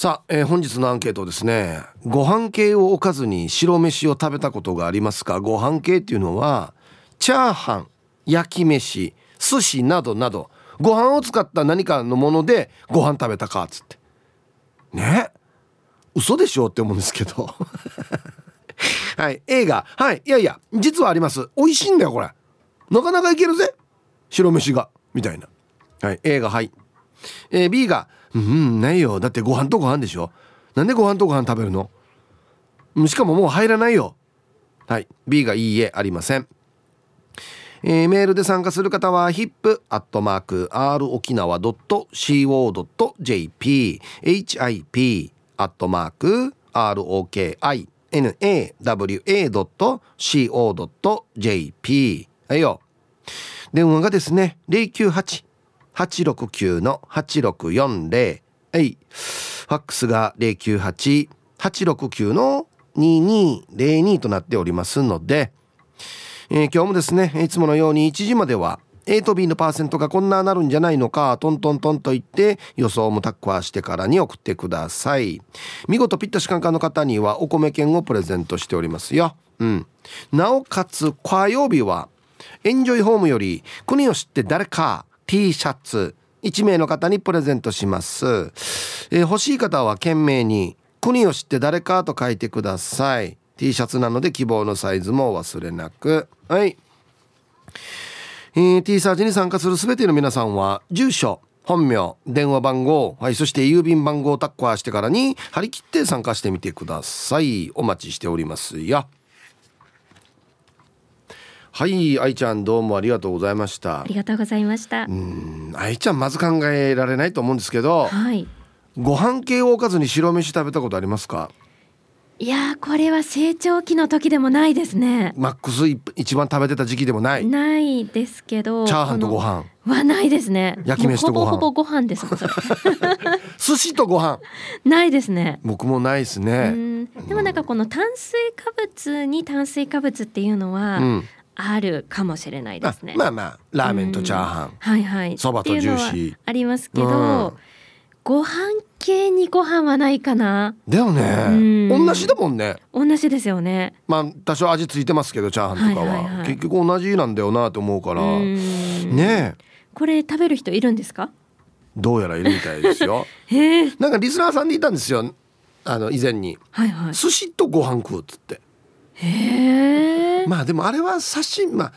さあ、えー、本日のアンケートですね。ご飯系を置かずに白飯を食べたことがありますか？ご飯系っていうのはチャーハン焼き飯寿司などなど。ご飯を使った何かのものでご飯食べたかっつって。ね？嘘でしょって思うんですけど。はい映画。はいいやいや実はあります。美味しいんだよこれ。なかなかいけるぜ。白飯が。みたいな。はい A がはい、えー、B がうんないよ。だってご飯とご飯でしょ。なんでご飯とご飯食べるの？しかももう入らないよ。はい。B がいいえありません。えー、メールで参加する方は hip.rokinawa.co.jp hip.rokinawa.co.jp はいよ。電話がですね098 869-8640はい。ファックスが098869の2202となっておりますので、えー、今日もですねいつものように1時までは A と B のパーセントがこんななるんじゃないのかトントントンと言って予想もタッカーしてからに送ってください。見事ピッタシカンカの方にはお米券をプレゼントしておりますよ、うん、なおかつ火曜日はエンジョイホームより国を知って誰か T シャツ。1名の方にプレゼントします、えー、欲しい方は懸命に国を知って誰かと書いてください。T シャツなので希望のサイズも忘れなく。はい、えー、T サージに参加する全ての皆さんは住所本名電話番号、はい、そして郵便番号をタッカーしてからに張り切って参加してみてください。お待ちしておりますよ。はい愛ちゃんどうもありがとうございました。ありがとうございました。うん愛ちゃんまず考えられないと思うんですけど、はい、ご飯系を置かずに白飯食べたことありますか？いやこれは成長期の時でもないですね。マックス一番食べてた時期でもない？ないですけどチャーハンとご飯。はないですね。焼き飯とご飯。ほぼほぼご飯です 寿司とご飯。ないですね。僕もないですね。でもなんかこの炭水化物に炭水化物っていうのは、うんあるかもしれないですね。まあまあラーメンとチャーハン、はいはい、そばとジューシー。ありますけど、うん、ご飯系にご飯はないかな。だよね。同じだもんね。同じですよね。まあ多少味付いてますけどチャーハンとかは。はいはいはい、結局同じなんだよなと思うから。ねこれ食べる人いるんですか？どうやらいるみたいですよ。へ えなんかリスナーさんでいたんですよ。あの以前に、はいはい、寿司とご飯食うっつってへえまあでもあれは刺身まあ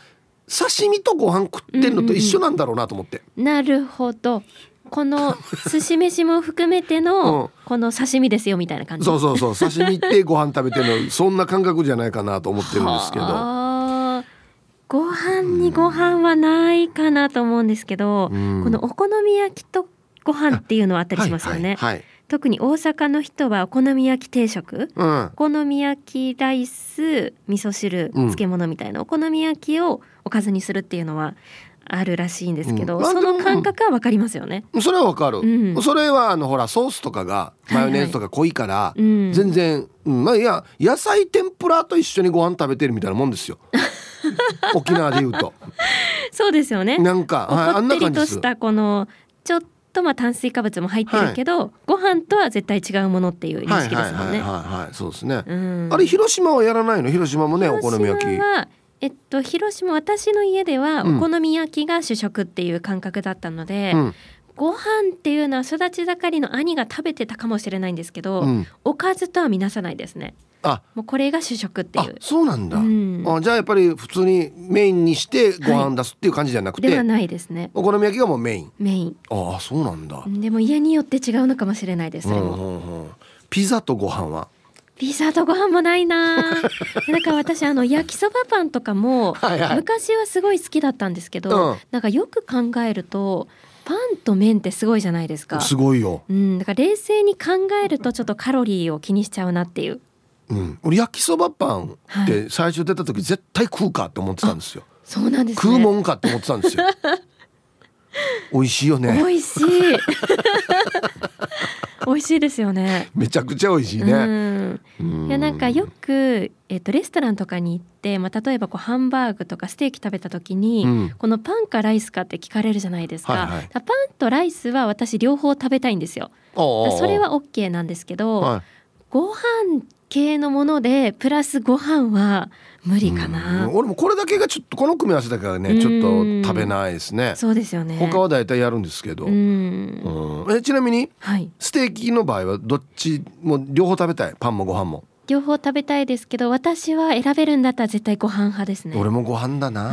刺身とご飯食ってんのと一緒なんだろうなと思って、うんうん、なるほど。この寿司飯も含めてのこの刺身ですよみたいな感じ、そうそうそう。刺身ってご飯食べてるのそんな感覚じゃないかなと思ってるんですけど。ご飯にご飯はないかなと思うんですけど、うん、このお好み焼きとご飯っていうのはあったりしますよね、はいはいはい特に大阪の人はお好み焼き定食、うん、お好み焼きライス味噌汁漬物みたいな、お好み焼きをおかずにするっていうのはあるらしいんですけど、うん、その感覚はわかりますよね。それはわかる、うん、それはあのほらソースとかがマヨネーズとか濃いから、はい。はい、全然、うん、まあいや野菜天ぷらと一緒にご飯食べてるみたいなもんですよ。沖縄で言うと。そうですよね。なんか、はい、あんな感じとしたこのちょっとまあ炭水化物も入ってるけど、はい、ご飯とは絶対違うものっていう認識ですもんね。はいはいはい、はい、そうですね。あれ広島はやらないの？広島もねお好み焼き。えっと、広島私の家ではお好み焼きが主食っていう感覚だったので、うん、ご飯っていうのは育ち盛りの兄が食べてたかもしれないんですけど、うん、おかずとは見なさないですね。あ。もうこれが主食っていう。そうなんだ、うん、あじゃあやっぱり普通にメインにしてご飯出すっていう感じじゃなくて、はい、ではないですね。お好み焼きがもうメイン。メイン。ああそうなんだ。でも家によって違うのかもしれないですそれも、うんうん。うん、ピザとご飯は？ピザとご飯もないな。なんか私あの焼きそばパンとかも昔はすごい好きだったんですけど、うん、なんかよく考えるとパンと麺ってすごいじゃないですか。すごいよ、うん、だから冷静に考えるとちょっとカロリーを気にしちゃうなっていううん、俺焼きそばパンって最初出た時絶対食うかって思ってたんですよ、そうなんです、ね、食うもんかって思ってたんですよ。美味しいよね。美味しい。美味ししいですよね。めちゃくちゃ美味しいね。いやなんかよくえっ、とレストランとかに行ってまあ例えばこうハンバーグとかステーキ食べた時に、うん、このパンかライスかって聞かれるじゃないですか、はいはい、パンとライスは私両方食べたいんですよ。それは OK なんですけど、はい、ご飯系のものでプラスご飯は無理かな、俺もこれだけがちょっとこの組み合わせだけはねちょっと食べないですね。そうですよね。他は大体やるんですけど。うん。えちなみに、はい、ステーキの場合はどっちも両方食べたい？パンもご飯も。両方食べたいですけど私は選べるんだったら絶対ご飯派ですね。俺もご飯だな。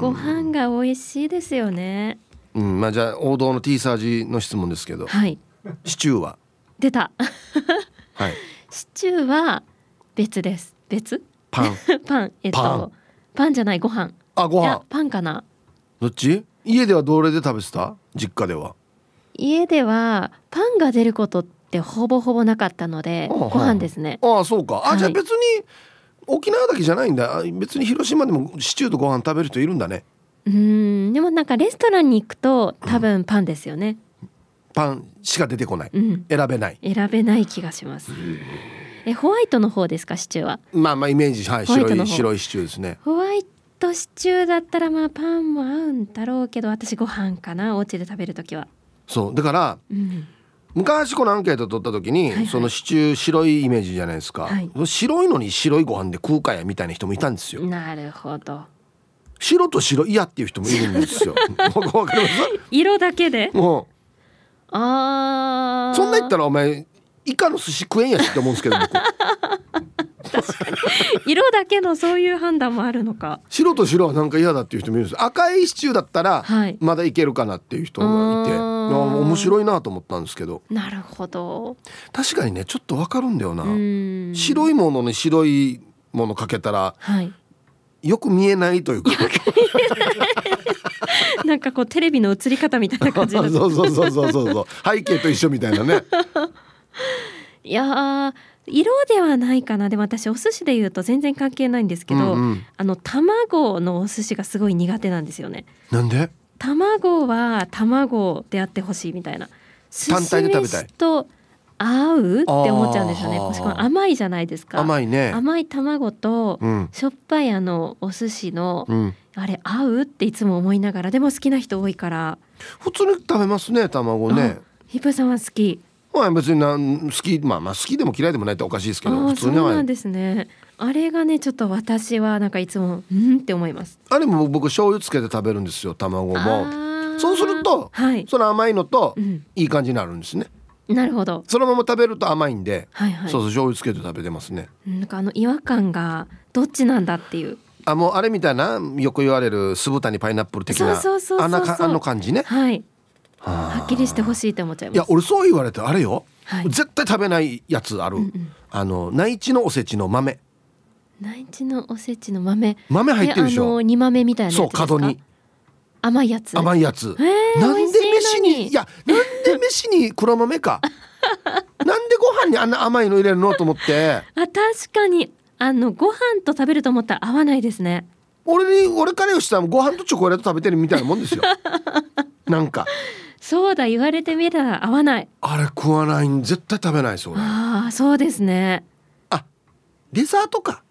ご飯が美味しいですよね。うん。まあじゃあ王道の T サージの質問ですけど。はい。シチューは？出た。はいシチューは別です。別？パン。パン。えっとパン。じゃないご飯。あご飯。パンかな。どっち？家ではどれで食べてた？実家では。家ではパンが出ることってほぼほぼなかったのでご飯ですね。ああそうか。あ、はい、じゃあ別に沖縄だけじゃないんだ。別に広島でもシチューとご飯食べる人いるんだね。うん。でもなんかレストランに行くと多分パンですよね、うん、パンしか出てこない、うん、選べない。選べない気がします。えホワイトの方ですかシチューは？まあまあイメージはい白い白いシチューですね。ホワイトシチューだったらまあパンも合うんだろうけど私ご飯かなお家で食べる時は。そう。だから、うん、昔このアンケート取った時に、はいはい、そのシチュー白いイメージじゃないですか、はい、白いのに白いご飯で食うかやみたいな人もいたんですよ。なるほど。白と白嫌っていう人もいるんですよ。色だけで？もうあそんな言ったらお前イカの寿司食えんやしって思うんですけど僕。色だけのそういう判断もあるのか。白と白はなんか嫌だっていう人もいるんです。赤いシチューだったらまだいけるかなっていう人がいて、はい、面白いなと思ったんですけど。なるほど。確かにねちょっとわかるんだよな。白いものに白いものかけたら、はい、よく見えないというか。な んかこうテレビの映り方みたいな感じそうそうそうそうそうそう。背景と一緒みたいなね。いや色ではないかな。でも私お寿司で言うと全然関係ないんですけど、うんうん、あの卵のお寿司がすごい苦手なんですよね。なんで？卵は卵であってほしいみたいな。単体で食べたい。と合うって思っちゃうんですよね。しかも甘いじゃないですか。甘いね。甘い卵としょっぱいあのお寿司の、うん、あれ合う？っていつも思いながら。でも好きな人多いから。普通に食べますね卵ね。ヒップさんは好き。まあ別になん好きまあまあ好きでも嫌いでもないっておかしいですけど普通にそうなんですね。あれがねちょっと私はなんかいつもうん？って思います。あれも僕醤油つけて食べるんですよ卵も。そうすると、はい、その甘いのといい感じになるんですね、うん、なるほど。そのまま食べると甘いんで、はいはい、そうそう醤油つけて食べてますね。なんかあの違和感がどっちなんだっていうあもうあれみたいなよく言われる酢豚にパイナップル的な。あの感じね。はい。はっきりしてほしいって思っちゃいます。いや俺そう言われてあれよ、はい、絶対食べないやつある、うんうん、あの内地のおせちの豆。内地のおせちの豆。豆入ってるでしょ？煮豆みたいなそう角に甘いやつ。甘いやつ、えー、なんで飯に。いやなんで飯に黒豆か？なんでご飯にあんな甘いの入れるの？と思って。あ確かにあのご飯と食べると思ったら合わないですね。俺に俺からしたらご飯とチョコレート食べてるみたいなもんですよ。なんか。そうだ言われてみたら合わない。あれ食わない絶対食べないそうああそうですね。あデザートか。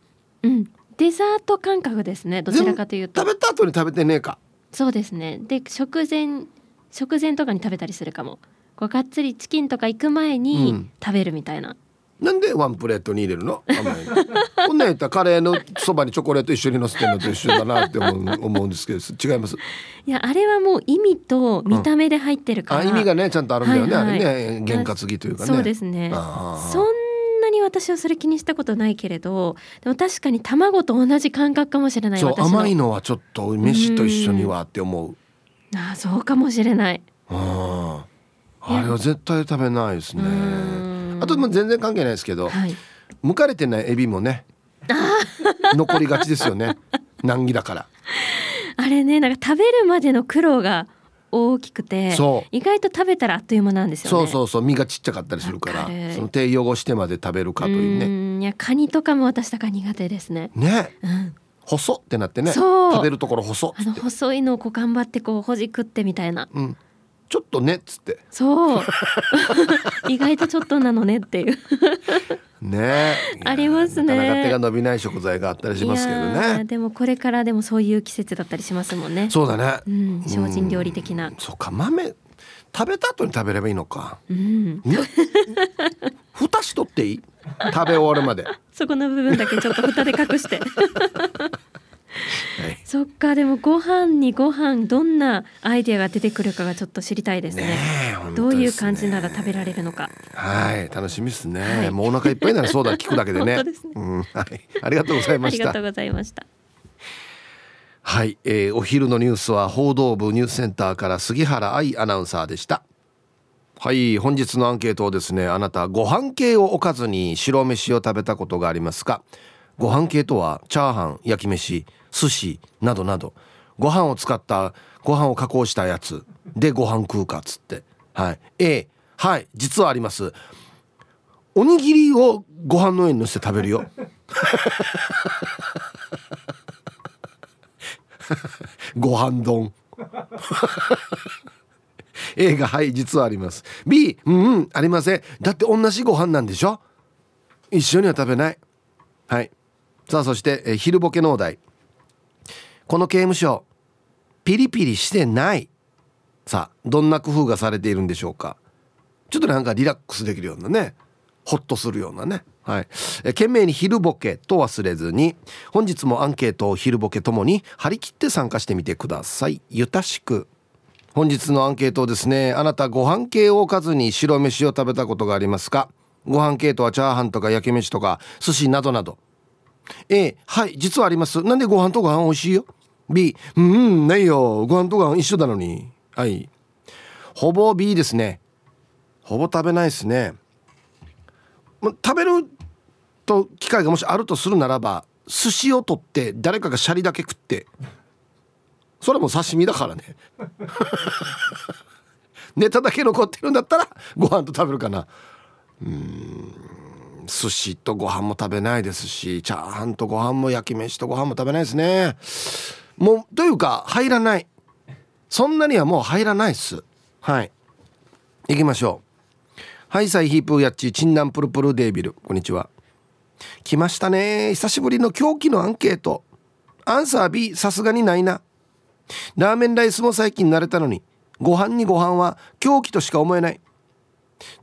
うん。デザート感覚ですね。どちらかというと。食べた後に食べてねえか。そうですね。で食前食前とかに食べたりするかも。こうがっつりチキンとか行く前に食べるみたいな、うん、なんでワンプレートに入れるの？甘いの。こんなんやったらカレーのそばにチョコレート一緒にのせてるのと一緒だなって思う思うんですけど違います？いやあれはもう意味と見た目で入ってるから、うん、あ意味がねちゃんとあるんだよね、はいはい、あれね。験担ぎというかね。そうですね。そんなに私はそれ気にしたことないけれどでも確かに卵と同じ感覚かもしれないそう甘いのはちょっと飯と一緒にはって思う。あそうかもしれない。ああれは絶対食べないですねあと全然関係ないですけど、はい、剥かれてないエビもね 残りがちですよね。難儀だから。あれねなんか食べるまでの苦労が大きくて意外と食べたらあっという間なんですよ、ね、そうそうそう身がちっちゃかったりするからその手汚してまで食べるかというね。いやカニとかも私だから苦手ですね。ね、うん、細ってなってね。食べるところ細あの細いのをこう頑張ってこうほじくってみたいな、うん、ちょっとねっつって。そう。意外とちょっとなのねっていう。ね。ありますね。なかなか手が伸びない食材があったりしますけどね。でもこれからでもそういう季節だったりしますもんね。そうだね、うん、精進料理的な、そうか豆食べた後に食べればいいのか、うん、蓋しとっていい？食べ終わるまで。そこの部分だけちょっと蓋で隠して。はい、そっかでもご飯にご飯どんなアイデアが出てくるかがちょっと知りたいですね、ね、どういう感じなら食べられるのか。はい。楽しみですね、はい、もうお腹いっぱいならそうだ聞くだけでね。ね、うん、はいありがとうござい。ましたありがとうございました。はい、えー、お昼のニュースは報道部ニュースセンターから杉原愛アナウンサーでした。はい。本日のアンケートをですねあなたご飯系をおかずに白飯を食べたことがありますか？ご飯系とはチャーハン焼き飯寿司などなど。ご飯を使ったご飯を加工したやつ。でご飯食うかっつって。はい。A はい。実はあります。おにぎりをご飯の上にのせて食べるよ。ご飯丼。A がはい。実はあります。B うんうん。ありません。だって同じご飯なんでしょ？一緒には食べない。はい。さあそしてえ昼ボケのお題。この刑務所ピリピリしてない。さあどんな工夫がされているんでしょうか。ちょっとなんかリラックスできるようなね。ホッとするようなね。はい、え懸命に昼ボケと忘れずに本日もアンケートを昼ボケともに張り切って参加してみてください。ゆたしく。本日のアンケートをですね。あなたご飯系をおかずに白飯を食べたことがありますか？ご飯系とはチャーハンとか焼き飯とか寿司などなど。A はい実はあります。なんでご飯とご飯美味しいよ？B うんないよ。ご飯とご飯一緒なのに。はい。ほぼ B ですね。ほぼ食べないですね。食べると機会がもしあるとするならば寿司を取って誰かがシャリだけ食ってそれも刺身だからね。ネタだけ残ってるんだったらご飯と食べるかな。うん。寿司とご飯も食べないですしチャーハンとご飯も焼き飯とご飯も食べないですね。もうというか入らない。そんなにはもう入らないっす。はい。行きましょう。はいサイヒープーヤッチチンナンプルプルデービル。こんにちは。来ましたね。久しぶりの狂気のアンケート。アンサー B さすがにないな。ラーメンライスも最近慣れたのにご飯にご飯は狂気としか思えない。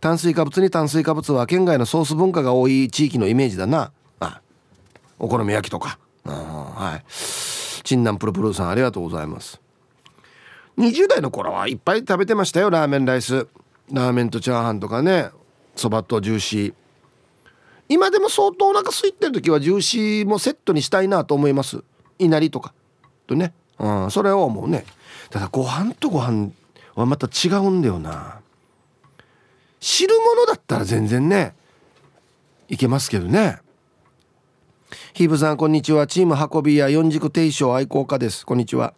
炭水化物に炭水化物は県外のソース文化が多い地域のイメージだな。あお好み焼きとか。はい。チンナンプルプルさんありがとうございます。20代の頃はいっぱい食べてましたよラーメンライス。ラーメンとチャーハンとかね。そばとジューシー。今でも相当お腹空いてる時はジューシーもセットにしたいなと思います。いなりとか。とね。うんそれは思うね。ただご飯とご飯はまた違うんだよな。汁物だったら全然ねいけますけどね。ヒーブさんこんにちは。チーム運び屋四軸定称愛好家です。こんにちは。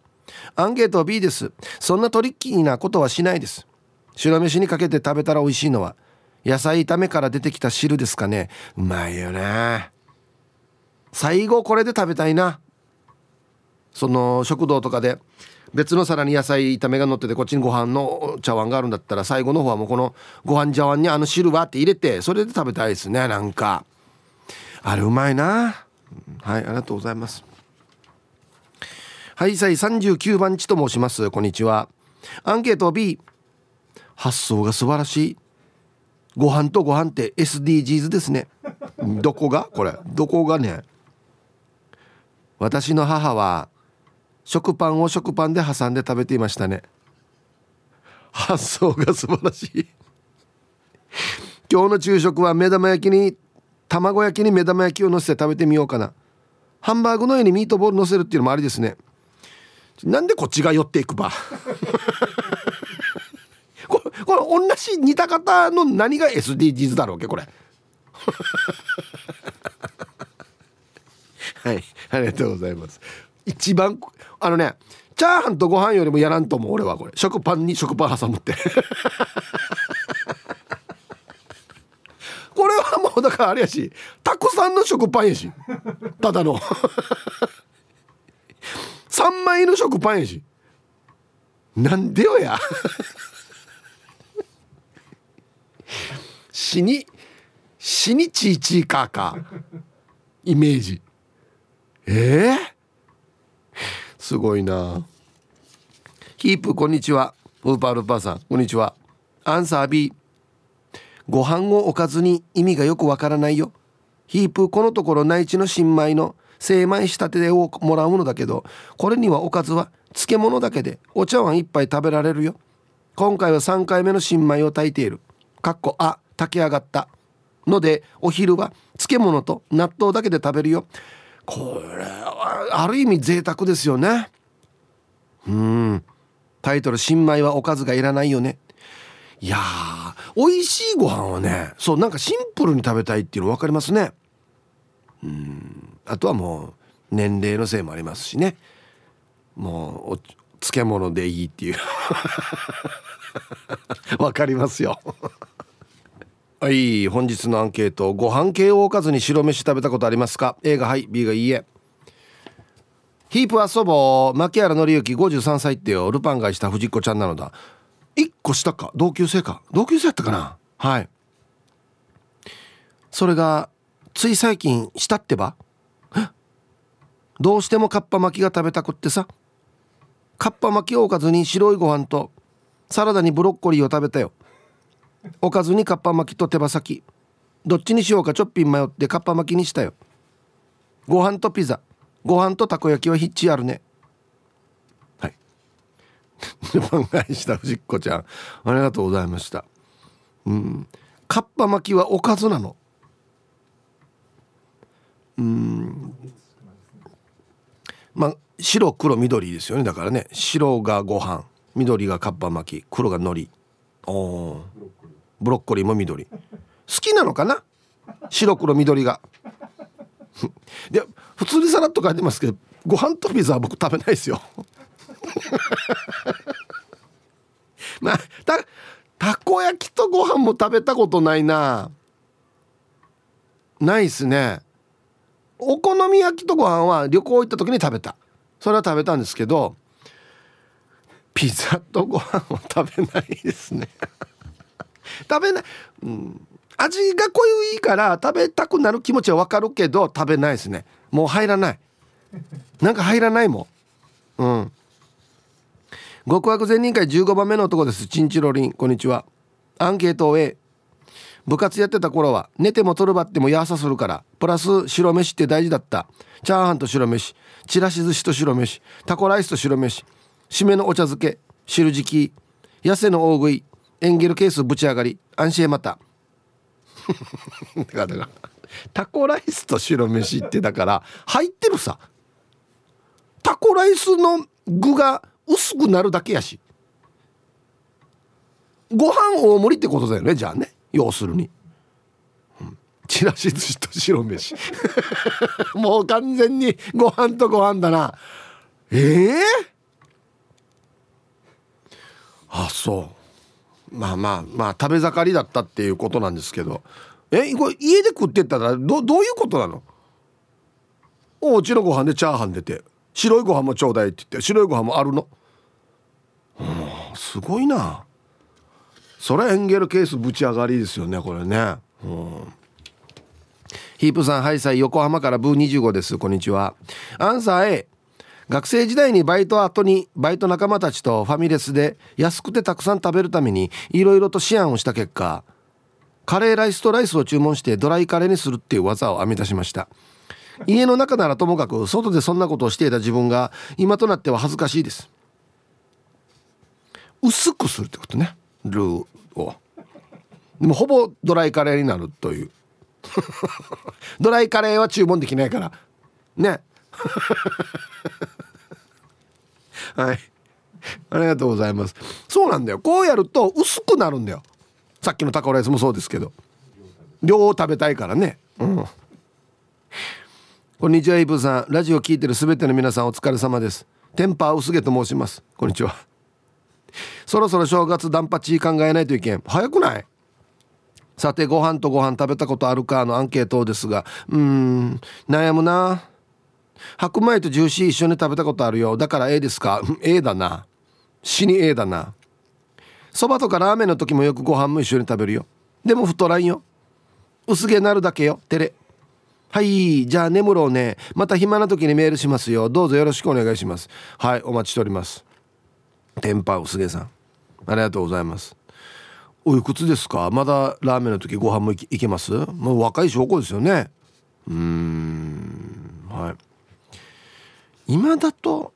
アンケートは B です。そんなトリッキーなことはしないです。白飯にかけて食べたら美味しいのは野菜炒めから出てきた汁ですかね。うまいよね最後これで食べたいな。その食堂とかで別の皿に野菜炒めが乗っててこっちにご飯の茶碗があるんだったら最後の方はもうこのご飯茶碗にあの汁はって入れてそれで食べたいですねなんか。あれうまいな。はいありがとうございます。はいさい39番地と申します。こんにちは。アンケート B 発想が素晴らしい。ご飯とご飯って SDGs ですね。どこが？これ。どこがね？私の母は食パンを食パンで挟んで食べていましたね。発想が素晴らしい。今日の昼食は目玉焼きに卵焼きに目玉焼きをのせて食べてみようかな。ハンバーグの上にミートボールのせるっていうのもありですね。なんでこっちが寄っていくば？これこれ同じ似た方の何が SDGs だろうけこれ。はいありがとうございます。一番あのねチャーハンとご飯よりもやらんと思う俺はこれ。食パンに食パン挟むって。これはもうだからあれやしたくさんの食パンやし。ただの。3枚の食パンやし。なんでよや。死に死にちいちいかかイメージ。ええー？すごいな。ヒープこんにちは。ウーパールーパーさんこんにちは。アンサー B ご飯を置かずに意味がよくわからないよ。ヒープこのところ内地の新米の精米したてをもらうのだけどこれにはおかずは漬物だけでお茶碗一杯食べられるよ。今回は3回目の新米を炊いている。かっこあ炊き上がった。のでお昼は漬物と納豆だけで食べるよ。これはある意味贅沢ですよね。うん。タイトル「新米はおかずがいらないよね」いや美味しいご飯はねそうなんかシンプルに食べたいっていうの分かりますね。うん。あとはもう年齢のせいもありますしね。もう漬物でいいっていう。わかりますよ。はい本日のアンケートご飯系をおかずに白飯食べたことありますか？A がはい B がいいえ。ヒープは祖母牧原紀之53歳ってよ。ルパンがした藤子ちゃんなのだ。1個下か？同級生か？同級生やったかな？はい。それがつい最近したってば？どうしてもかっぱ巻きが食べたくってさ。かっぱ巻きをおかずに白いご飯とサラダにブロッコリーを食べたよ。おかずにかっぱ巻きと手羽先。どっちにしようかちょっぴん迷ってかっぱ巻きにしたよ。ご飯とピザ。ご飯とたこ焼きはヒッチあるね。はい。番外した藤子ちゃん。ありがとうございました。うん。かっぱ巻きはおかずなの。うん。まあ白黒緑ですよね。だからね。白がご飯。緑がかっぱ巻き。黒が海苔。おブロッコリーも緑。好きなのかな？白黒緑が。で普通にさらっと書いてますけどご飯とピザは僕食べないですよ。まあたたこ焼きとご飯も食べたことないな。ないっすね。お好み焼きとご飯は旅行行った時に食べた。それは食べたんですけどピザとご飯を食べないですね。食べない、うん、味が濃いから食べたくなる気持ちはわかるけど食べないですね。もう入らない。なんか入らないもん。うん。極悪善人会15番目の男です。チンチロリン。こんにちは。アンケートを A 部活やってた頃は寝ても取るばってもやさするからプラス白飯って大事だった。チャーハンと白飯。ちらし寿司と白飯。タコライスと白飯。締めのお茶漬け。汁敷き。痩せの大食い。エンゲルケースぶち上がり。安心また。だからタコライスと白飯ってだから入ってるさ。タコライスの具が薄くなるだけやし。ご飯大盛りってことだよねじゃあね。要するに、うん、ちらし寿司と白飯。もう完全にご飯とご飯だな。ええー、あそう。まあまあまあ食べ盛りだったっていうことなんですけど。えこれ家で食ってったらどどういうことなの？おうちのご飯でチャーハン出て白いご飯もちょうだいって言って白いご飯もあるの？うんすごいな。それエンゲルケースぶち上がりですよねこれね。うん。ヒープさんハイサイ横浜からブー25です。こんにちは。アンサー A 学生時代にバイト後にバイト仲間たちとファミレスで安くてたくさん食べるためにいろいろと思案をした結果カレーライスとライスを注文してドライカレーにするっていう技を編み出しました。家の中ならともかく外でそんなことをしていた自分が今となっては恥ずかしいです。薄くするってことね。ルーを。でもほぼドライカレーになるという。ドライカレーは注文できないから。ね。はい。ありがとうございます。そうなんだよ。こうやると薄くなるんだよ。さっきのタコライスもそうですけど。量を食べたいからね。うん。こんにちはイブさん。ラジオ聞いてるすべての皆さんお疲れ様です。テンパー薄毛と申します。こんにちは。そろそろ正月ダンパチ考えないといけん。早くない？さてご飯とご飯食べたことあるかのアンケートですが。うーん。悩むな。白米とジューシー一緒に食べたことあるよ。だから A ですか？A だな。死に A だな。そばとかラーメンの時もよくご飯も一緒に食べるよ。でも太らんよ。薄毛なるだけよ。テレはいじゃあ眠ろうね。また暇な時にメールしますよ。どうぞよろしくお願いします。はいお待ちしております。天パ薄毛さん。ありがとうございます。おいくつですか？まだラーメンの時ご飯もいけます？もう若い証拠ですよね。うーんはい。今だと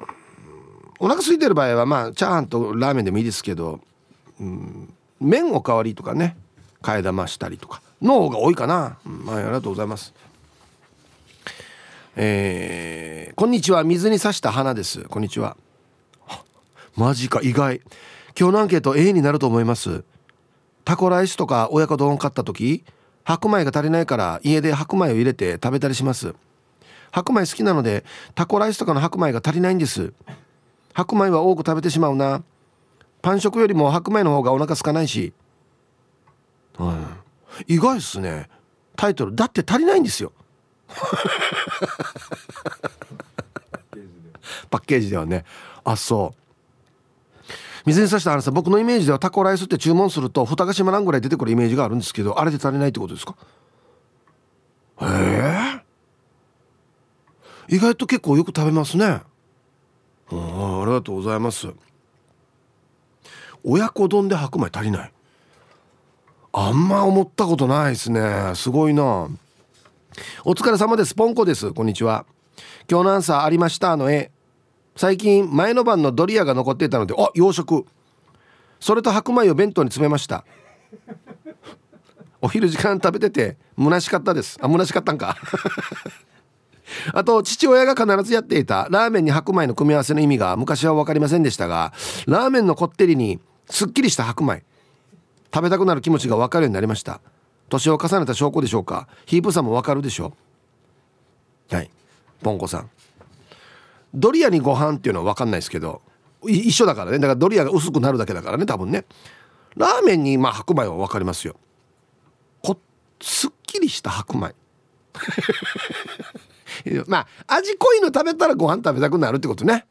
お腹空いてる場合はまあチャーハンとラーメンでもいいですけど、うん、麺おかわりとかね替え玉したりとかの方が多いかな、うん、はいありがとうございます。えー、こんにちは。水に刺した花です。こんにちは。マジか意外。今日のアンケート A になると思います。タコライスとか親子丼買った時白米が足りないから家で白米を入れて食べたりします。白米好きなのでタコライスとかの白米が足りないんです。白米は多く食べてしまうな。パン食よりも白米の方がお腹空かないし、はい、意外っすね。タイトルだって足りないんですよ。パッケージで。はね。あそう。水に刺した話さ僕のイメージではタコライスって注文すると蓋が閉まらんぐらい出てくるイメージがあるんですけどあれで足りないってことですか？へえ意外と結構よく食べますね。あありがとうございます。親子丼で白米足りない。あんま思ったことないですね。すごいな。お疲れ様です。ポンコです。こんにちは。今日のアンサーありましたの絵最近前の晩のドリアが残っていたのであ洋食。それと白米を弁当に詰めました。お昼時間食べてて虚しかったです。あ虚しかったんか。あと父親が必ずやっていたラーメンに白米の組み合わせの意味が昔は分かりませんでしたがラーメンのこってりにすっきりした白米食べたくなる気持ちが分かるようになりました。年を重ねた証拠でしょうか。ヒープさんも分かるでしょう。はい。ポンコさん。ドリアにご飯っていうのは分かんないですけど一緒だからね。だからドリアが薄くなるだけだからね多分ね。ラーメンにまあ白米は分かりますよ。こすっきりした白米。まあ味濃いの食べたらご飯食べたくなるってことね。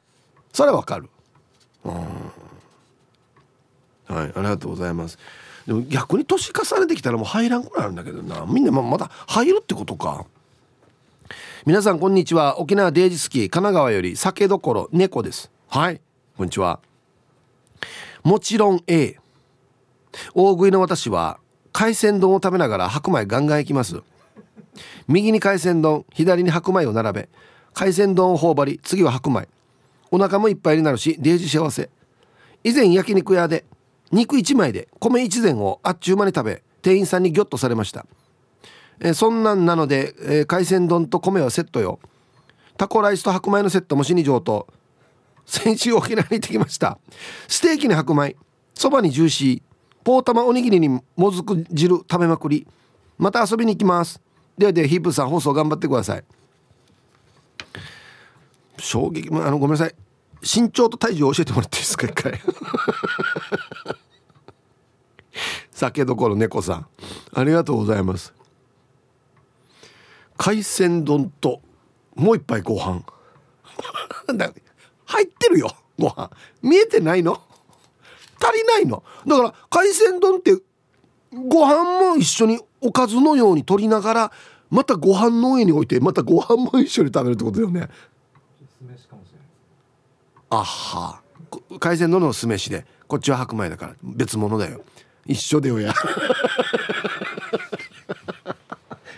それは分かる。うん。はいありがとうございます。でも逆に年重ねてきたらもう入らんくなるんだけどな。みんなまだ入るってことか。皆さんこんにちは。沖縄デイジスキー神奈川より酒どころ猫です。はいこんにちは。もちろん A 大食いの私は海鮮丼を食べながら白米ガンガンいきます。右に海鮮丼左に白米を並べ海鮮丼を頬張り次は白米。お腹もいっぱいになるしデージ幸せ。以前焼肉屋で肉1枚で米1膳をあっちゅう間に食べ店員さんにギョッとされました。え、そんなんなので、え、海鮮丼と米はセットよ。タコライスと白米のセットも死に上と先週沖縄に行ってきました。ステーキに白米そばにジューシー。ポータマおにぎりにもずく汁食べまくり。また遊びに行きます。ではではヒープさん放送頑張ってください。衝撃もあのごめんなさい。身長と体重を教えてもらっていいですか一回。酒どころ猫さん。ありがとうございます。海鮮丼ともう一杯ご飯。入ってるよご飯。見えてないの？足りないの？だから海鮮丼ってご飯も一緒におかずのように取りながらまたご飯の上に置いてまたご飯も一緒に食べるってことだよね。あは。海鮮丼の酢飯でこっちは白米だから別物だよ。一緒だよや。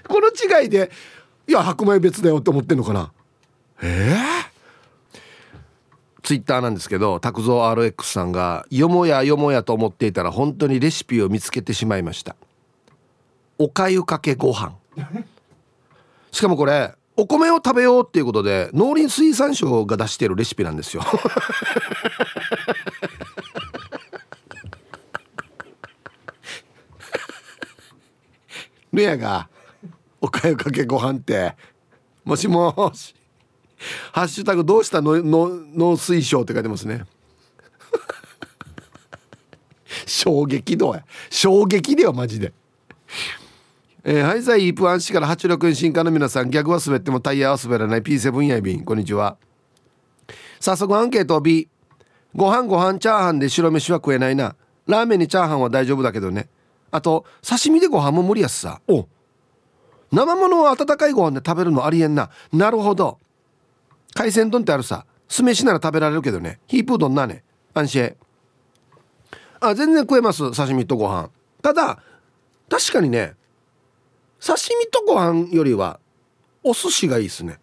この違いでいや白米別だよって思ってんのかな。ええー、ツイッターなんですけど拓蔵 RX さんがよもやよもやと思っていたら本当にレシピを見つけてしまいました。おかゆかけご飯 しかもこれお米を食べようっていうことで農林水産省が出してるレシピなんですよ。レアがおかゆかけご飯ってもしもしハッシュタグどうしたのの農水省って書いてますね。衝撃度や。衝撃だよマジで。えー、ハイサイイープアンシから86円新刊の皆さん逆は滑ってもタイヤは滑らない。P7 やいびん。こんにちは。早速アンケー。ト B ご飯ご飯チャーハンで白飯は食えないな。ラーメンにチャーハンは大丈夫だけどね。あと刺身でご飯も無理やすさ。お。生ものを温かいご飯で食べるのありえんな。なるほど。海鮮丼ってあるさ。酢飯なら食べられるけどね。ヒープー丼なね。安心。あ全然食えます。刺身とご飯。ただ確かにね刺身とご飯よりはお寿司がいいですね。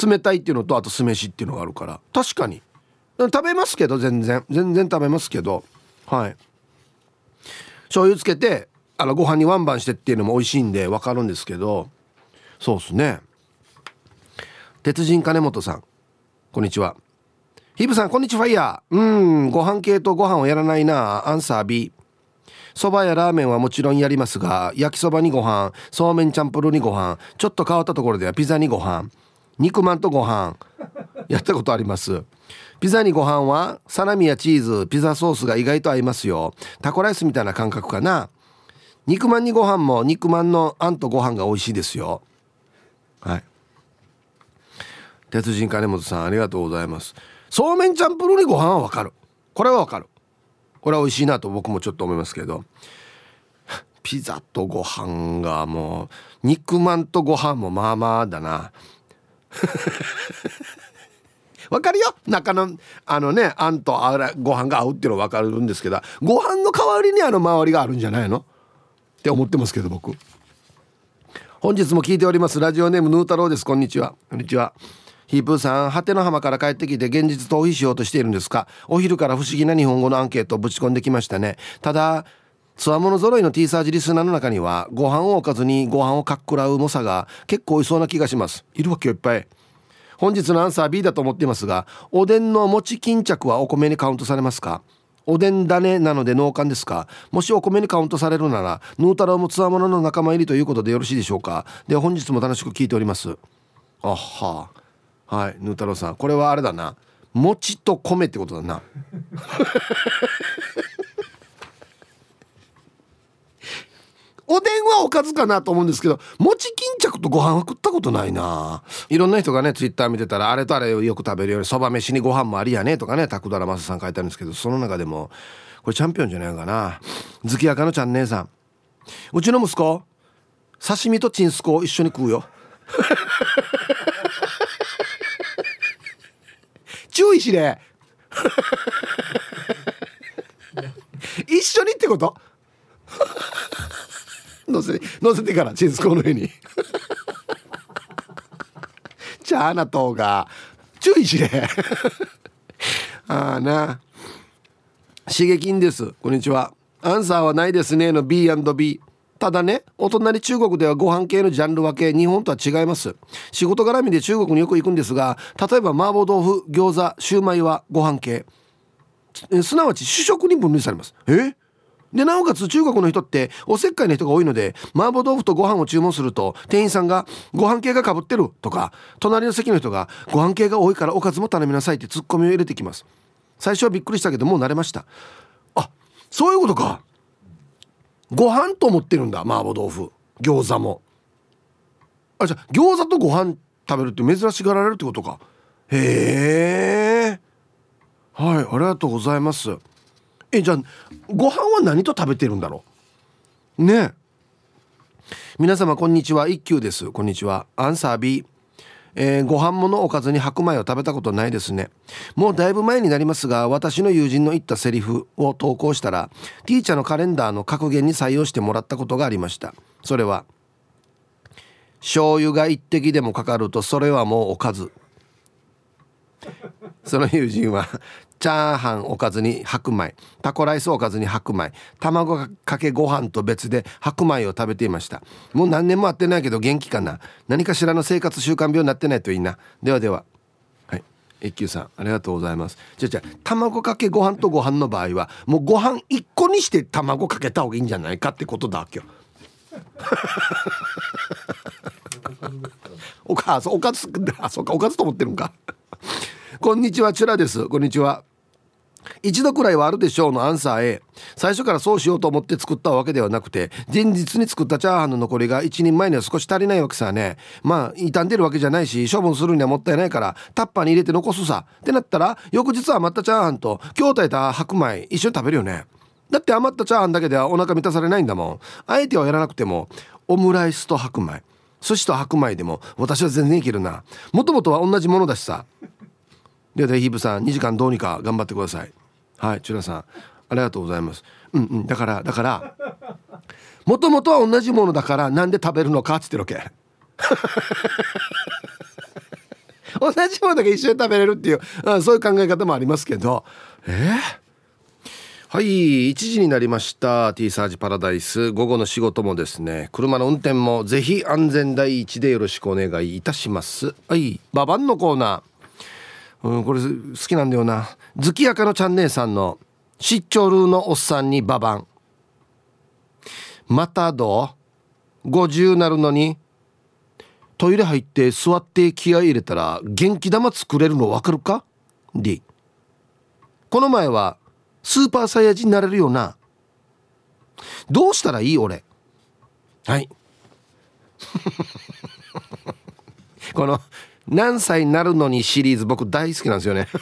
冷たいっていうのとあと酢飯っていうのがあるから。確かに。食べますけど全然。全然食べますけど。はい。醤油つけてあのご飯にワンバンしてっていうのも美味しいんで分かるんですけど。そうっすね。鉄人金本さん。こんにちは。ヒブさんこんにちは。ファイヤー。うん。ご飯系とご飯をやらないな。アンサー B そばやラーメンはもちろんやりますが焼きそばにご飯そうめんチャンプルにご飯ちょっと変わったところではピザにご飯肉まんとご飯やったことあります。ピザにご飯はサラミやチーズピザソースが意外と合いますよ。タコライスみたいな感覚かな。肉まんにご飯も肉まんのあんとご飯が美味しいですよ。はい。鉄人金本さんありがとうございます。そうめんチャンプルーにご飯はわかる。これはわかる。これは美味しいなと僕もちょっと思いますけど。ピザとご飯がもう肉まんとご飯もまあまあだな。わかるよ。中のあのねあんとあらご飯が合うっていうのは分かるんですけど。ご飯の代わりにあの周りがあるんじゃないの？って思ってますけど僕。本日も聞いております。ラジオネームヌー太郎です。こんにちは。こんにちは。ヒープーさん果ての浜から帰ってきて現実逃避しようとしているんですか？お昼から不思議な日本語のアンケートをぶち込んできましたね。ただつわもの揃いの T サージリスナーの中にはご飯を置かずにご飯をかっくらう猛者が結構いそうな気がします。いるわけよいっぱい。本日のアンサー B だと思っていますがおでんの餅巾着はお米にカウントされますか？おでん種なので農家ですか？もしお米にカウントされるならヌータロウもつわものの仲間入りということでよろしいでしょうか？では本日も楽しく聞いております。あははいヌータロウさん。これはあれだな。餅と米ってことだな。おでんはおかずかなと思うんですけど餅巾着とご飯は食ったことないな。いろんな人がねツイッター見てたらあれとあれをよく食べるようにそば飯にご飯もありやねとかねタクドラマスさん書いてあるんですけどその中でもこれチャンピオンじゃないかな。月赤のちゃん姉さん。うちの息子刺身とチンスコを一緒に食うよ。注意しれ。一緒にってこと？乗せ乗せてからチンスコの上に。チャーナとが。注意しれ。ああな。刺激んです。こんにちは。アンサーはないですねの B&B ただねお隣中国ではご飯系のジャンル分け日本とは違います。仕事絡みで中国によく行くんですが例えば麻婆豆腐餃子シューマイはご飯系。すなわち主食に分類されます。え？でなおかつ中国の人っておせっかいな人が多いので麻婆豆腐とご飯を注文すると店員さんが「ご飯系がかぶってる」とか隣の席の人が「ご飯系が多いからおかずも頼みなさい」ってツッコミを入れてきます。最初はびっくりしたけどもう慣れました。あそういうことか。ご飯と思ってるんだ麻婆豆腐。餃子も。あじゃあ餃子とご飯食べるって珍しがられるってことか。へえ。はいありがとうございます。えじゃあご飯は何と食べてるんだろう？ね皆様こんにちは。一休です。こんにちは。アンサー B えー、ご飯ものおかずに白米を食べたことないですね。もうだいぶ前になりますが私の友人の言ったセリフを投稿したらティーチャーのカレンダーの格言に採用してもらったことがありました。それは醤油が一滴でもかかるとそれはもうおかず。その友人はチャーハンおかずに白米。タコライスおかずに白米。卵かけご飯と別で白米を食べていました。もう何年も会ってないけど元気かな。何かしらの生活習慣病になってないといいな。ではでは。はい。一休さんありがとうございます。じゃじゃ卵かけご飯とご飯の場合はもうご飯1個にして卵かけた方がいいんじゃないかってことだ今日。おかずおかずあそうかおかずと思ってるんか。こんにちはチュラです。こんにちは。一度くらいはあるでしょう。のアンサー A 最初からそうしようと思って作ったわけではなくて前日に作ったチャーハンの残りが一人前には少し足りないわけさね。まあ傷んでるわけじゃないし処分するにはもったいないからタッパーに入れて残すさ。ってなったら翌日余ったチャーハンと今日炊いた白米一緒に食べるよね。だって余ったチャーハンだけではお腹満たされないんだもん。あえてはやらなくてもオムライスと白米。寿司と白米でも私は全然いけるな。もともとは同じものだしさ。ではヒープさん2時間どうにか頑張ってください。はいチュラさんありがとうございます。うんうんだからだからもともとは同じものだからなんで食べるのかっつってるわけ。同じものだけ一緒に食べれるっていうあそういう考え方もありますけど。え？ー、はい1時になりました。T サージパラダイス。午後の仕事もですね。車の運転もぜひ安全第一でよろしくお願いいたします。はいババンのコーナー。うんこれ好きなんだよな。月明のちゃん姉さんの出張ルーのおっさんにババン。またどう50なるのにトイレ入って座って気合い入れたら元気玉作れるの分かるか ?D この前はスーパーサイヤ人になれるよな。どうしたらいい俺？はい。この何歳になるのにシリーズ僕大好きなんですよね。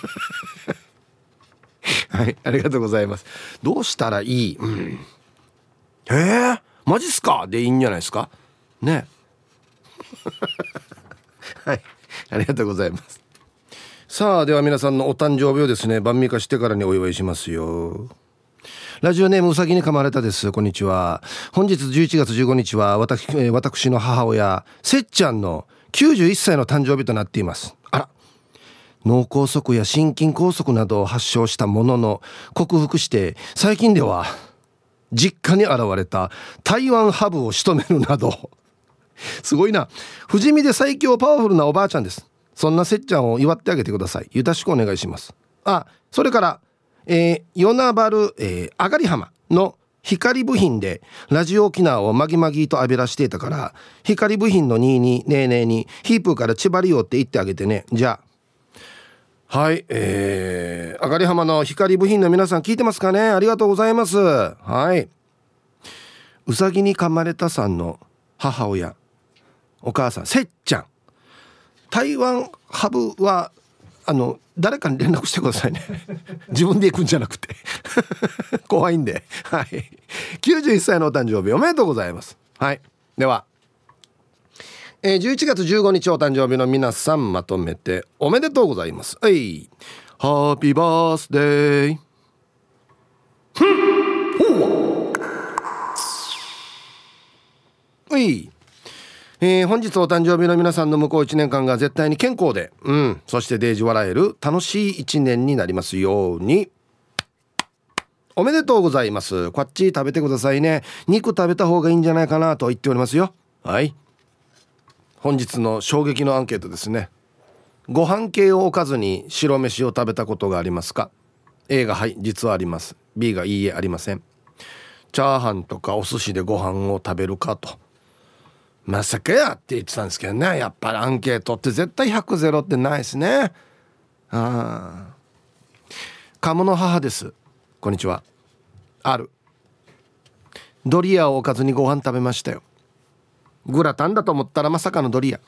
はいありがとうございます。どうしたらいい、うん、えー、マジっすか？でいいんじゃないですか？ね。はいありがとうございます。さあでは皆さんのお誕生日をですね晩味化してからにお祝いしますよ。ラジオネームうさぎに噛まれたです。こんにちは。本日11月15日は私私の母親せっちゃんの91歳の誕生日となっています。あら。脳梗塞や心筋梗塞などを発症したものの克服して最近では実家に現れた台湾ハブを仕留めるなど。すごいな。不死身で最強パワフルなおばあちゃんです。そんなせっちゃんを祝ってあげてください。よろしくお願いします。あそれからえー、与那原、えー、あがり浜の光部品でラジオ沖縄をまぎまぎと浴びらしていたから光部品の2にねえねえにヒープーから千葉りよって言ってあげてね。じゃあ。はいえー、あがり浜の光部品の皆さん聞いてますかね？ありがとうございます。はい。うさぎに噛まれたさんの母親お母さんせっちゃん。台湾ハブはあの誰かに連絡してくださいね。自分で行くんじゃなくて。怖いんで。はい。91歳のお誕生日おめでとうございます。はい。では。えー、11月15日お誕生日の皆さんまとめておめでとうございます。はい。ハッピーバースデーふん。ほう。はいえー、本日お誕生日の皆さんの向こう1年間が絶対に健康で、うん、そしてデージ笑える楽しい1年になりますように。おめでとうございます。こっち食べてくださいね。肉食べた方がいいんじゃないかなと言っておりますよ。はい。本日の衝撃のアンケートですね。ご飯系を置かずに白飯を食べたことがありますか ?A がはい、実はあります。B がいいえ、ありません。チャーハンとかお寿司でご飯を食べるかと。まさかやって言ってたんですけどね。やっぱりアンケートって絶対100ゼロってないですね。ああ。鴨の母です。こんにちは。ある。ドリアを置かずにご飯食べましたよ。グラタンだと思ったらまさかのドリア。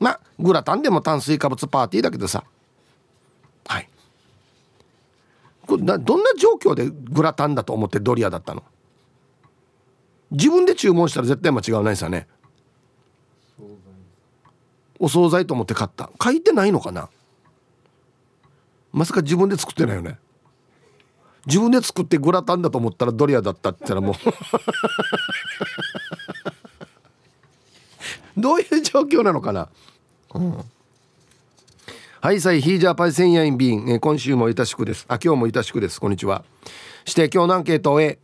まあグラタンでも炭水化物パーティーだけどさ。はい。これなどんな状況でグラタンだと思ってドリアだったの？自分で注文したら絶対間違いないですよね。お惣菜と思って買った。書いてないのかな？まさか自分で作ってないよね？自分で作ってグラタンだと思ったらドリアだったって言ったらもう。どういう状況なのかな、うん、はいさいヒージャーパイセンヤインビン、え今週もいたしくです。あ今日もいたしくです。こんにちは。して今日のアンケートを貧